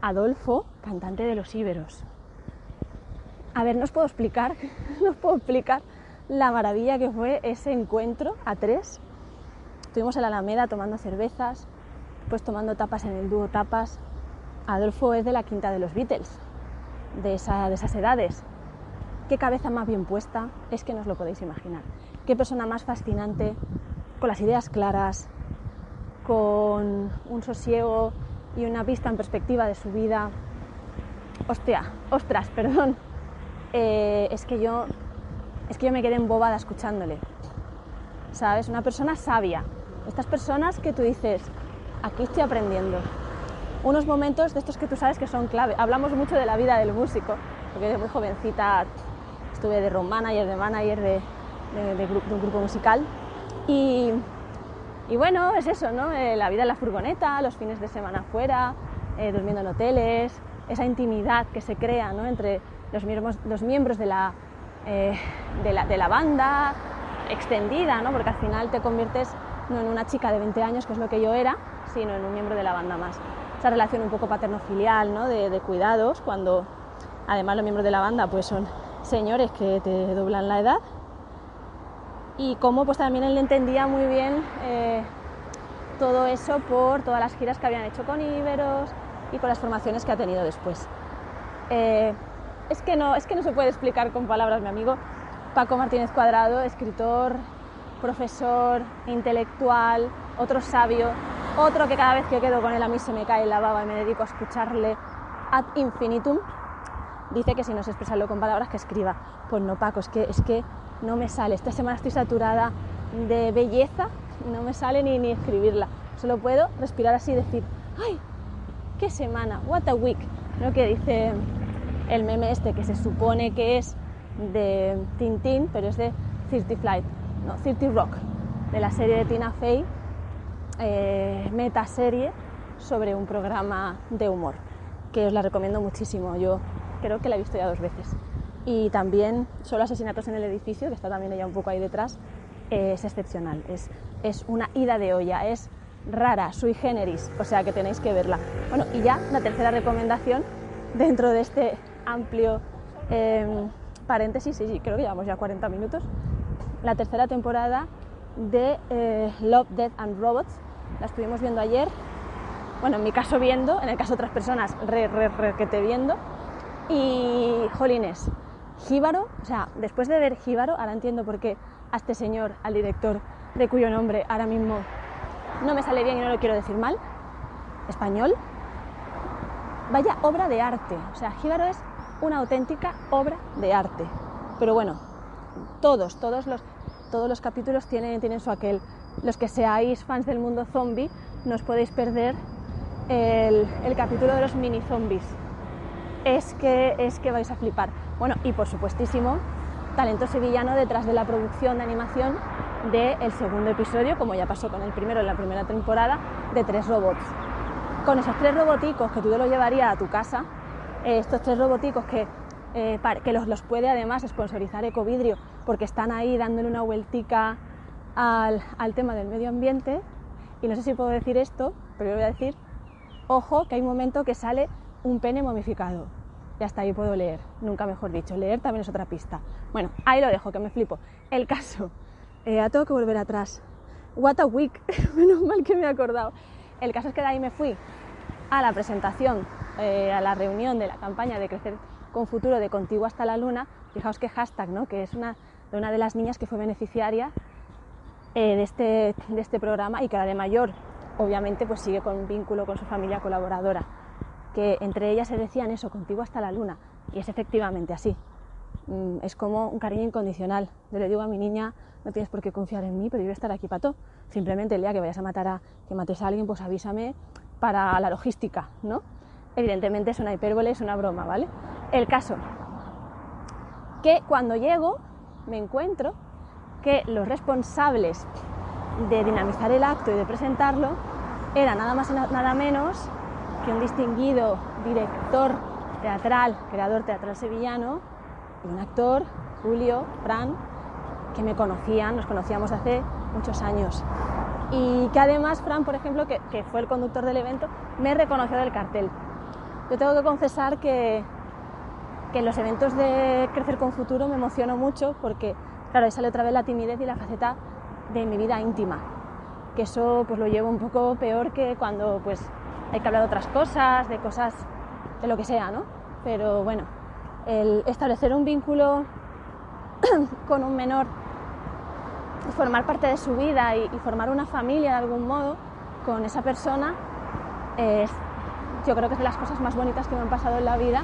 [SPEAKER 1] Adolfo, cantante de Los Íberos. A ver, no os puedo explicar, no os puedo explicar la maravilla que fue ese encuentro a tres. Estuvimos en la Alameda tomando cervezas, pues tomando tapas en el dúo Tapas. Adolfo es de la quinta de los Beatles, de, esa, de esas edades. Qué cabeza más bien puesta, es que no os lo podéis imaginar. Qué persona más fascinante, con las ideas claras, con un sosiego y una vista en perspectiva de su vida. Hostia, ostras, perdón. Eh, es que yo es que yo me quedé embobada escuchándole. ¿Sabes? Una persona sabia. Estas personas que tú dices, aquí estoy aprendiendo. Unos momentos de estos que tú sabes que son clave. Hablamos mucho de la vida del músico, porque de muy jovencita estuve de road manager, de manager de, de, un grupo musical. Y, bueno, es eso, ¿no? Eh, la vida en la furgoneta, los fines de semana fuera, eh, durmiendo en hoteles, esa intimidad que se crea ¿no? entre los miembros, los miembros de la eh, de, la, banda extendida, ¿no? porque al final te conviertes no en una chica de 20 años, que es lo que yo era, sino en un miembro de la banda más. Esa relación un poco paterno-filial, ¿no? de, de cuidados, cuando además los miembros de la banda pues son señores que te doblan la edad y cómo pues también él entendía muy bien eh, todo eso por todas las giras que habían hecho con Iberos y con las formaciones que ha tenido después. Eh, es, que no, es que no se puede explicar con palabras, mi amigo Paco Martínez Cuadrado, escritor, profesor, intelectual, otro sabio, otro que cada vez que quedo con él a mí se me cae la baba y me dedico a escucharle ad infinitum, dice que si no se expresarlo con palabras que escriba. Pues no, Paco, es que, es que no me sale. Esta semana estoy saturada de belleza, no me sale ni, ni escribirla. Solo puedo respirar así y decir, ¡ay! ¡Qué semana! ¡What a week! Lo que dice el meme este, que se supone que es de Tintín, pero es de 30 Flight, no, 30 Rock, de la serie de Tina Fey, eh, metaserie sobre un programa de humor, que os la recomiendo muchísimo. Yo creo que la he visto ya dos veces. Y también Solo asesinatos en el edificio, que está también ella un poco ahí detrás, es excepcional. Es, es una ida de olla, es rara, sui generis, o sea que tenéis que verla. Bueno, y ya la tercera recomendación dentro de este amplio em, paréntesis, sí, sí, creo que llevamos ya 40 minutos, la tercera temporada de eh, Love, Death and Robots. La estuvimos viendo ayer, bueno, en mi caso viendo, en el caso de otras personas, re, re, re, que te viendo. Y, jolines, Jíbaro, o sea, después de ver Jíbaro, ahora entiendo por qué a este señor, al director, de cuyo nombre ahora mismo no me sale bien y no lo quiero decir mal, español, vaya obra de arte. O sea, Jíbaro es una auténtica obra de arte. Pero bueno, todos, todos los, todos los capítulos tienen, tienen su aquel. Los que seáis fans del mundo zombie, no os podéis perder el, capítulo de los mini zombies es que, es que vais a flipar. Bueno, y por supuestísimo, talento sevillano detrás de la producción de animación del segundo episodio, como ya pasó con el primero en la primera temporada, de tres robots. Con esos tres roboticos que tú te los llevarías a tu casa, eh, estos tres roboticos que, eh, que los, los, puede además sponsorizar Ecovidrio, porque están ahí dándole una vueltica al, al tema del medio ambiente, y no sé si puedo decir esto, pero yo voy a decir, ojo, que hay un momento que sale un pene momificado. Ya está, ahí puedo leer, nunca mejor dicho. Leer también es otra pista. Bueno, ahí lo dejo, que me flipo. El caso, eh, tengo que volver atrás. What a week, menos mal que me he acordado. El caso es que de ahí me fui a la presentación, eh, a la reunión de la campaña de Crecer con Futuro de Contigo hasta la Luna. Fijaos que hashtag, ¿no? Que es una de una de las niñas que fue beneficiaria eh, de, este, de este programa y que la de mayor, obviamente, pues sigue con vínculo con su familia colaboradora que entre ellas se decían eso, contigo hasta la luna, y es efectivamente así. Mm, es como un cariño incondicional. Yo le digo a mi niña, no tienes por qué confiar en mí, pero yo voy a estar aquí para todo. Simplemente el día que vayas a matar a, que mates a alguien, pues avísame para la logística, ¿no? Evidentemente es una hipérbole, es una broma, ¿vale? El caso, que cuando llego me encuentro que los responsables de dinamizar el acto y de presentarlo eran nada más y nada menos un distinguido director teatral, creador teatral sevillano, y un actor, Julio, Fran, que me conocían, nos conocíamos hace muchos años. Y que además, Fran, por ejemplo, que, que fue el conductor del evento, me reconoció del cartel. Yo tengo que confesar que, que en los eventos de Crecer con Futuro me emociono mucho porque, claro, ahí sale otra vez la timidez y la faceta de mi vida íntima, que eso pues lo llevo un poco peor que cuando pues hay que hablar de otras cosas, de cosas, de lo que sea, ¿no? Pero bueno, el establecer un vínculo con un menor formar parte de su vida y, y, formar una familia de algún modo con esa persona es, yo creo que es de las cosas más bonitas que me han pasado en la vida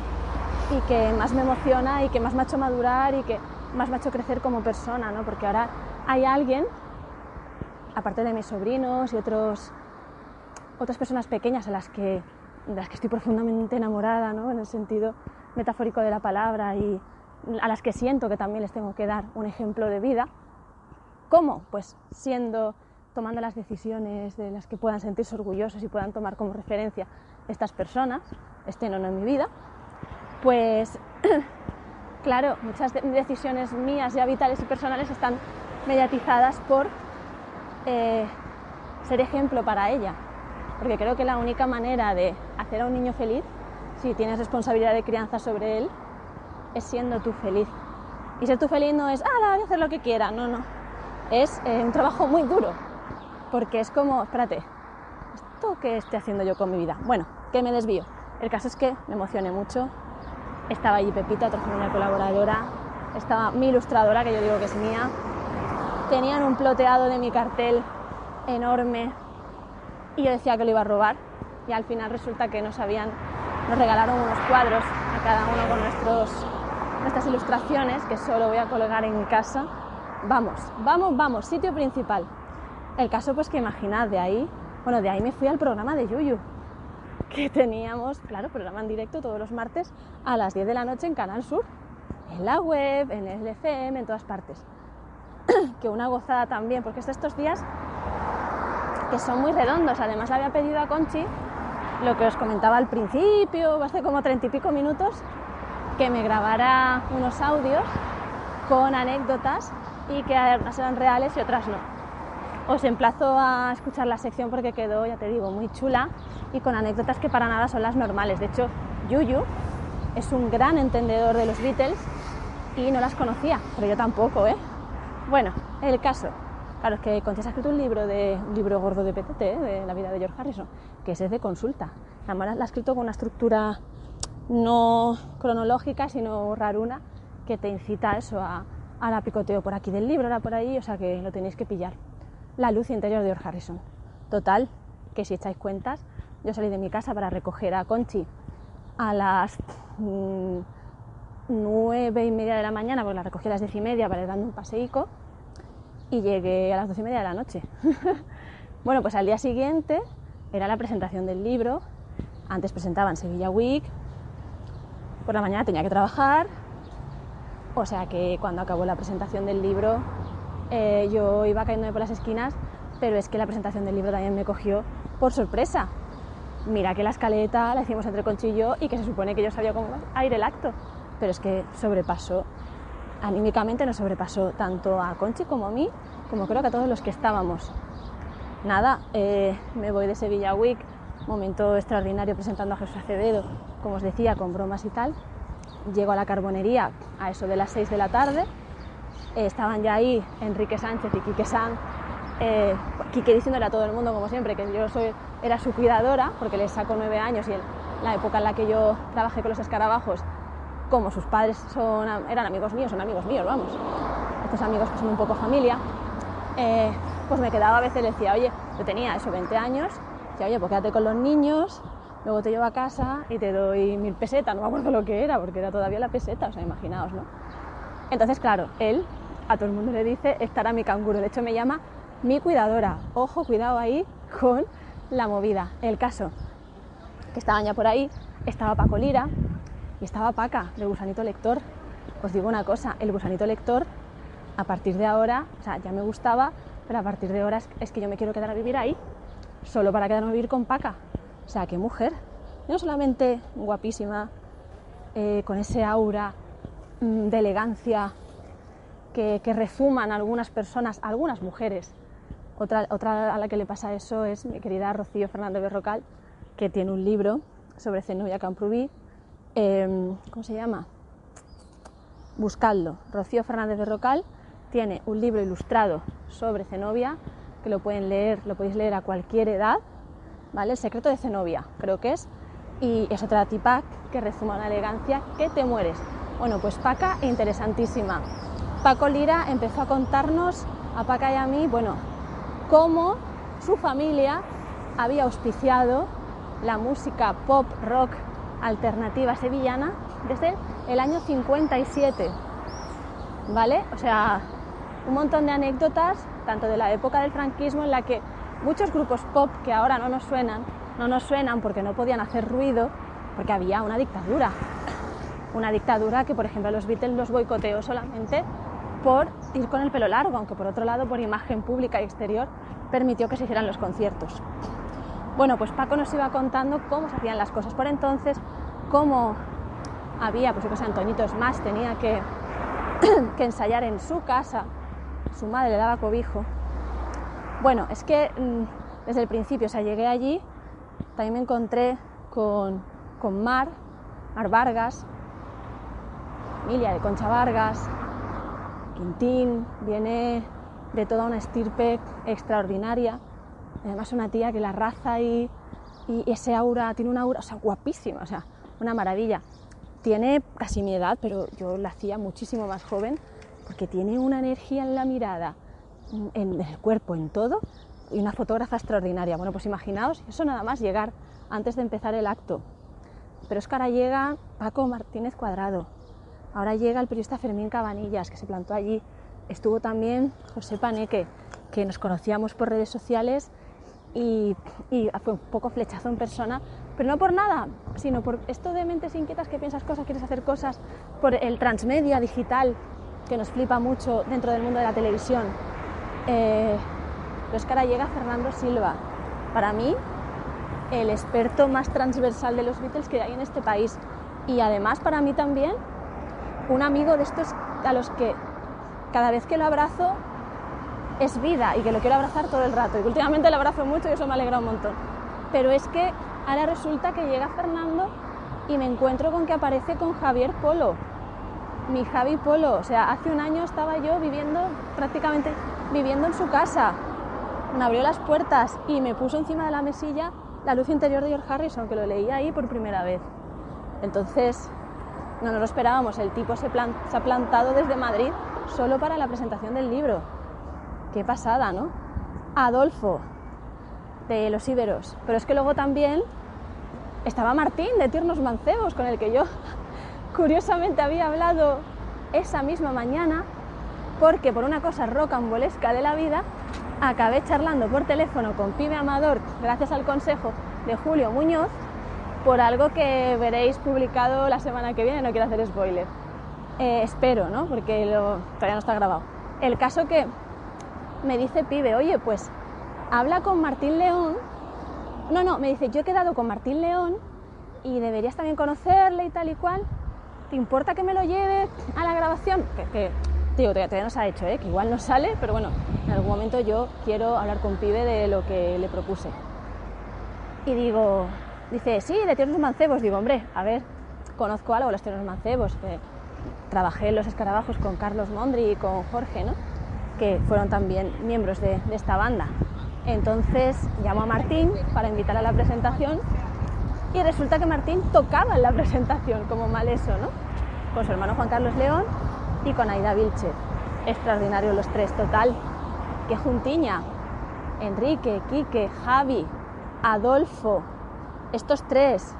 [SPEAKER 1] y que más me emociona y que más me ha hecho madurar y que más me ha hecho crecer como persona, ¿no? Porque ahora hay alguien, aparte de mis sobrinos y otros otras personas pequeñas a las que, de las que estoy profundamente enamorada, ¿no? en el sentido metafórico de la palabra, y a las que siento que también les tengo que dar un ejemplo de vida. ¿Cómo? Pues siendo, tomando las decisiones de las que puedan sentirse orgullosos y puedan tomar como referencia estas personas, estén o no en mi vida, pues claro, muchas de decisiones mías ya vitales y personales están mediatizadas por eh, ser ejemplo para ella, porque creo que la única manera de hacer a un niño feliz, si tienes responsabilidad de crianza sobre él, es siendo tú feliz. Y ser tú feliz no es, ah, voy a hacer lo que quiera, no, no. Es eh, un trabajo muy duro, porque es como, espérate, ¿esto qué estoy haciendo yo con mi vida? Bueno, que me desvío. El caso es que me emocioné mucho. Estaba allí Pepita, otra familia colaboradora. Estaba mi ilustradora, que yo digo que es mía. Tenían un ploteado de mi cartel enorme y yo decía que lo iba a robar. Y al final resulta que nos habían, nos regalaron unos cuadros a cada uno con nuestros, nuestras ilustraciones, que solo voy a colgar en casa. Vamos, vamos, vamos, sitio principal. El caso pues que imaginad, de ahí, bueno, de ahí me fui al programa de Yuyu, que teníamos, claro, programa en directo todos los martes a las 10 de la noche en Canal Sur, en la web, en el FM, en todas partes. que una gozada también, porque estos días que son muy redondos. Además le había pedido a Conchi lo que os comentaba al principio, hace como treinta y pico minutos, que me grabara unos audios con anécdotas y que algunas eran reales y otras no. Os emplazo a escuchar la sección porque quedó, ya te digo, muy chula y con anécdotas que para nada son las normales. De hecho, Yuyu es un gran entendedor de los Beatles y no las conocía, pero yo tampoco, ¿eh? Bueno, el caso. Claro, es que Concha ha escrito un libro, de, un libro gordo de PTT, ¿eh? de la vida de George Harrison, que es de consulta. Además, la ha escrito con una estructura no cronológica, sino raruna, que te incita a eso, a, a la picoteo por aquí del libro, ahora por ahí, o sea que lo tenéis que pillar la luz interior de George Harrison. Total, que si echáis cuentas, yo salí de mi casa para recoger a Conchi a las mm, nueve y media de la mañana, porque la recogí a las diez y media para ir dando un paseico, y llegué a las doce y media de la noche. bueno, pues al día siguiente era la presentación del libro. Antes presentaban Sevilla Week. Por la mañana tenía que trabajar. O sea que cuando acabó la presentación del libro eh, yo iba cayéndome por las esquinas, pero es que la presentación del libro también me cogió por sorpresa. Mira que la escaleta la hicimos entre Conchillo y que se supone que yo sabía cómo ir el acto, pero es que sobrepasó, anímicamente nos sobrepasó tanto a Conchi como a mí, como creo que a todos los que estábamos. Nada, eh, me voy de Sevilla Week, momento extraordinario presentando a Jesús Acevedo, como os decía, con bromas y tal. Llego a la carbonería a eso de las 6 de la tarde, estaban ya ahí Enrique Sánchez y Quique San, eh, Quique diciéndole a todo el mundo, como siempre, que yo soy, era su cuidadora, porque le saco nueve años y en la época en la que yo trabajé con los escarabajos, como sus padres son, eran amigos míos, son amigos míos, vamos, estos amigos que son un poco familia, eh, pues me quedaba a veces, le decía, oye, yo tenía eso, 20 años, decía, oye, pues quédate con los niños, luego te llevo a casa y te doy mil pesetas, no me acuerdo lo que era, porque era todavía la peseta, o sea, imaginaos, ¿no? Entonces, claro, él a todo el mundo le dice estará mi canguro. De hecho, me llama mi cuidadora. Ojo, cuidado ahí con la movida. El caso, que estaban ya por ahí, estaba Paco Lira y estaba Paca, del gusanito lector. Os digo una cosa, el gusanito lector, a partir de ahora, o sea, ya me gustaba, pero a partir de ahora es, que yo me quiero quedar a vivir ahí, solo para quedarme a vivir con Paca. O sea, qué mujer. No solamente guapísima, eh, con ese aura mm, de elegancia, que, refuman algunas personas, algunas mujeres. Otra, otra a la que le pasa eso es mi querida Rocío Fernández Berrocal, que tiene un libro sobre Zenobia Camprubí. Em, ¿Cómo se llama? Buscadlo. Rocío Fernández Berrocal tiene un libro ilustrado sobre Zenobia, que lo pueden leer, lo podéis leer a cualquier edad, ¿vale? El secreto de Zenobia, creo que es. Y es otra tipa que rezuma una elegancia que te mueres. Bueno, pues Paca, interesantísima. Paco Lira empezó a contarnos a Paca y a mí, bueno, cómo su familia había auspiciado la música pop rock alternativa sevillana desde el año 57. ¿Vale? O sea, un montón de anécdotas, tanto de la época del franquismo en la que muchos grupos pop que ahora no nos suenan, no nos suenan porque no podían hacer ruido, porque había una dictadura. Una dictadura que, por ejemplo, los Beatles los boicoteó solamente por ir con el pelo largo, aunque por otro lado por imagen pública y exterior permitió que se hicieran los conciertos. Bueno, pues Paco nos iba contando cómo se hacían las cosas por entonces, cómo había, pues yo que sé, Antoñitos más tenía que, que ensayar en su casa, su madre le daba cobijo. Bueno, es que mm, desde el principio. O sea, llegué allí, también me encontré con, con Mar, Mar Vargas, Emilia de Concha Vargas, Quintín, viene de toda una estirpe extraordinaria. Además, una tía que la raza y, ese aura, tiene una aura, o sea, guapísima, o sea, una maravilla. Tiene casi mi edad, pero yo la hacía muchísimo más joven, porque tiene una energía en la mirada, en el cuerpo, en todo, y una fotógrafa extraordinaria. Bueno, pues imaginaos, eso nada más llegar antes de empezar el acto. Pero es que ahora llega Paco Martínez Cuadrado, ahora llega el periodista Fermín Cabanillas, que se plantó allí, estuvo también José Paneque, que nos conocíamos por redes sociales y, fue un poco flechazo en persona, pero no por nada, sino por esto de mentes inquietas que piensas cosas, quieres hacer cosas, por el transmedia digital que nos flipa mucho dentro del mundo de la televisión. Eh, pues que ahora llega Fernando Silva, para mí el experto más transversal de los Beatles que hay en este país. Y además para mí también un amigo de estos a los que cada vez que lo abrazo es vida y que lo quiero abrazar todo el rato. Y últimamente lo abrazo mucho y eso me alegra un montón. Pero es que ahora resulta que llega Fernando y me encuentro con que aparece con Javier Polo, mi Javi Polo. O sea, hace un año estaba yo viviendo, prácticamente viviendo en su casa. Me abrió las puertas y me puso encima de la mesilla la luz interior de George Harrison, que lo leí ahí por primera vez. Entonces, no nos lo esperábamos. El tipo se, ha plantado desde Madrid solo para la presentación del libro. Qué pasada, ¿no? Adolfo, de Los Íberos. Pero es que luego también estaba Martín, de Tiernos Mancebos, con el que yo curiosamente había hablado esa misma mañana, porque por una cosa rocambolesca de la vida, acabé charlando por teléfono con Pibe Amador, gracias al consejo de Julio Muñoz, por algo que veréis publicado la semana que viene, no quiero hacer spoiler. Eh, espero, ¿no? Porque todavía no está grabado. El caso que me dice Pibe, oye, pues habla con Martín León. No, no, me dice, yo he quedado con Martín León y deberías también conocerle y tal y cual. ¿Te importa que me lo lleve a la grabación? Que, que digo, todavía no se ha hecho, ¿eh? que igual no sale, pero bueno, en algún momento yo quiero hablar con Pibe de lo que le propuse. Y digo, dice, sí, de tiernos mancebos. Digo, hombre, a ver, conozco algo de los tiernos mancebos. Que trabajé en los escarabajos con Carlos Mondri y con Jorge, ¿no? que fueron también miembros de, esta banda. Entonces llamo a Martín para invitar a la presentación y resulta que Martín tocaba en la presentación, como mal eso, ¿no? Con su hermano Juan Carlos León y con Aida Vilche. Extraordinario los tres, total. Qué juntiña. Enrique, Quique, Javi, Adolfo, estos tres.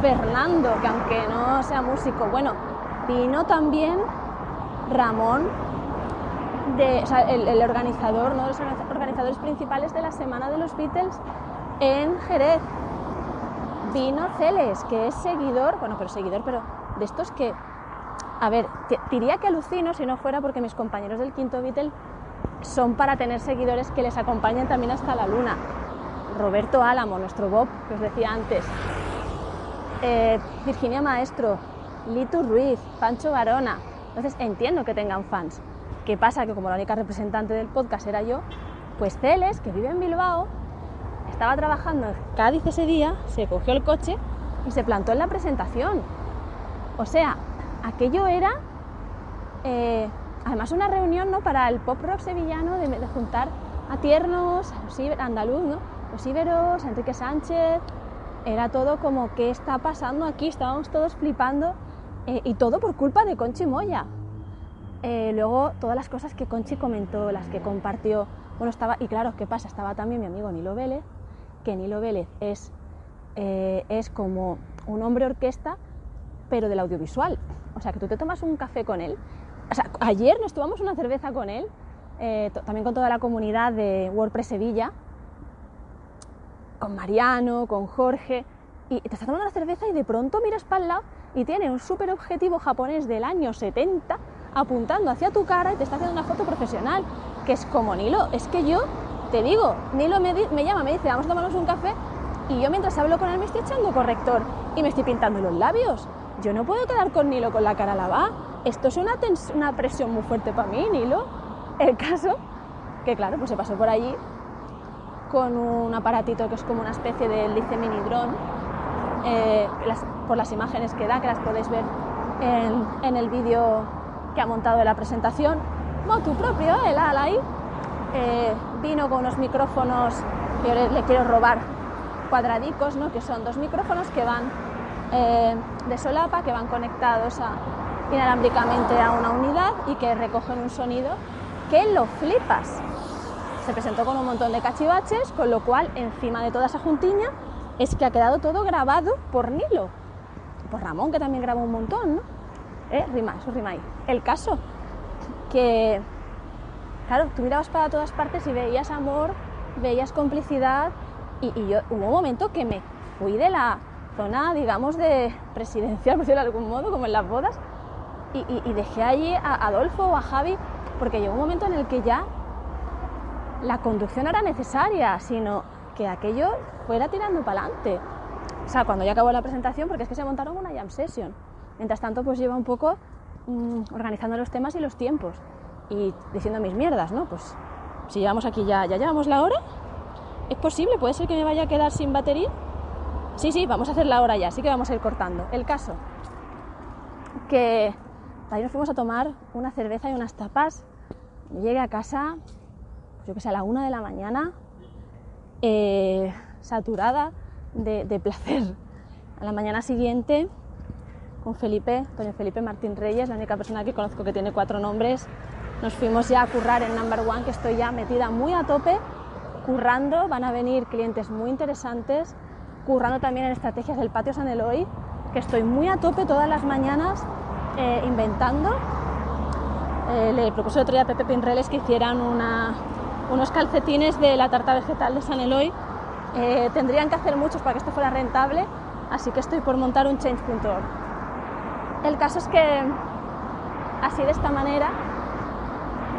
[SPEAKER 1] Fernando, que aunque no sea músico, bueno, vino también Ramón, de, el, organizador, uno de los organizadores principales de la Semana de los Beatles en Jerez. Vino Celes, que es seguidor, bueno, pero seguidor, pero de estos que, a ver, diría que alucino si no fuera porque mis compañeros del quinto Beatle son para tener seguidores que les acompañen también hasta la luna. Roberto Álamo, nuestro Bob, que os decía antes, eh, Virginia Maestro, Litu Ruiz, Pancho Varona. Entonces entiendo que tengan fans. ¿Qué pasa? Que como la única representante del podcast era yo, pues Celes, que vive en Bilbao, estaba trabajando en Cádiz ese día, se cogió el coche y se plantó en la presentación. O sea, aquello era eh, además una reunión ¿no? para el pop rock sevillano de, juntar a tiernos, a andaluz, ¿no? Los íberos, Enrique Sánchez, era todo como, ¿qué está pasando aquí? Estábamos todos flipando eh, y todo por culpa de Conchi Moya. Eh, luego, todas las cosas que Conchi comentó, las que compartió, bueno, estaba, y claro, ¿qué pasa? Estaba también mi amigo Nilo Vélez, que Nilo Vélez es, eh, es como un hombre orquesta, pero del audiovisual. O sea, que tú te tomas un café con él. O sea, ayer nos tomamos una cerveza con él, también con toda la comunidad de WordPress Sevilla, con Mariano, con Jorge, y te estás tomando una cerveza y de pronto miras para el lado y tiene un súper objetivo japonés del año 70 apuntando hacia tu cara y te está haciendo una foto profesional, que es como Nilo, es que yo te digo, Nilo me, me llama, me dice, vamos a tomarnos un café, y yo mientras hablo con él me estoy echando corrector y me estoy pintando los labios. Yo no puedo quedar con Nilo con la cara lavada. Esto es una, una presión muy fuerte para mí, Nilo. El caso, que claro, pues se pasó por allí con un aparatito que es como una especie de lice mini dron, eh, por las imágenes que da, que las podéis ver en, el vídeo que ha montado de la presentación. Motu propio, el Alay, eh, vino con unos micrófonos que le, quiero robar cuadradicos, ¿no? que son dos micrófonos que van eh, de solapa, que van conectados inalámbricamente a una unidad y que recogen un sonido que lo flipas. Se presentó con un montón de cachivaches, con lo cual encima de toda esa juntiña es que ha quedado todo grabado por Nilo. Por Ramón, que también grabó un montón, ¿no? ¿Eh? Rima, eso rima ahí. El caso, que, claro, tú mirabas para todas partes y veías amor, veías complicidad, y, yo hubo un momento que me fui de la zona, digamos, de presidencial, por decirlo de algún modo, como en las bodas, y, y dejé allí a Adolfo o a Javi, porque llegó un momento en el que ya la conducción no era necesaria, sino que aquello fuera tirando para adelante. O sea, cuando ya acabó la presentación, porque es que se montaron una jam session. Mientras tanto, pues lleva un poco mm, organizando los temas y los tiempos y diciendo mis mierdas, ¿no? Pues si llevamos aquí ya, ya llevamos la hora, ¿es posible? ¿Puede ser que me vaya a quedar sin batería? Sí, sí, vamos a hacer la hora ya, así que vamos a ir cortando. El caso, que ahí nos fuimos a tomar una cerveza y unas tapas. Llegué a casa, yo que sé, a la una de la mañana, eh, saturada de, placer. A la mañana siguiente, con Felipe, con Felipe Martín Reyes, la única persona que conozco que tiene cuatro nombres, nos fuimos ya a currar en Number One, que estoy ya metida muy a tope, currando, van a venir clientes muy interesantes, currando también en estrategias del patio San Eloy, que estoy muy a tope todas las mañanas eh, inventando. Eh, le propuse otro día a Pepe Pinreles que hicieran una, unos calcetines de la tarta vegetal de San Eloy. Eh, tendrían que hacer muchos para que esto fuera rentable, así que estoy por montar un change.org. El caso es que así de esta manera,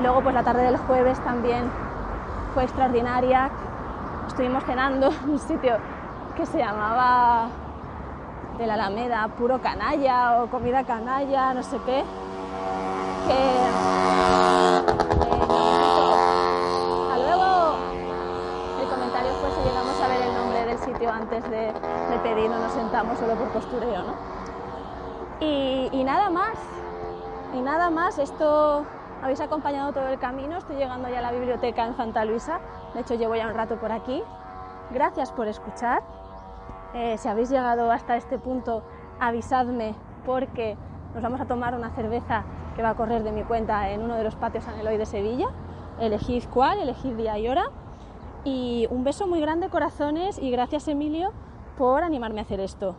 [SPEAKER 1] luego pues la tarde del jueves también fue extraordinaria. Estuvimos cenando en un sitio que se llamaba de la Alameda, puro canalla o comida canalla, no sé qué. Antes de, pedir, no nos sentamos solo por postureo, ¿no? Y, nada más, y nada más, esto habéis acompañado todo el camino, estoy llegando ya a la biblioteca en Santa Luisa, de hecho llevo ya un rato por aquí. Gracias por escuchar. Eh, si habéis llegado hasta este punto, avisadme porque nos vamos a tomar una cerveza que va a correr de mi cuenta en uno de los patios Aneloy de Sevilla. Elegid cuál, elegid día y hora y un beso muy grande, corazones, y gracias Emilio por animarme a hacer esto.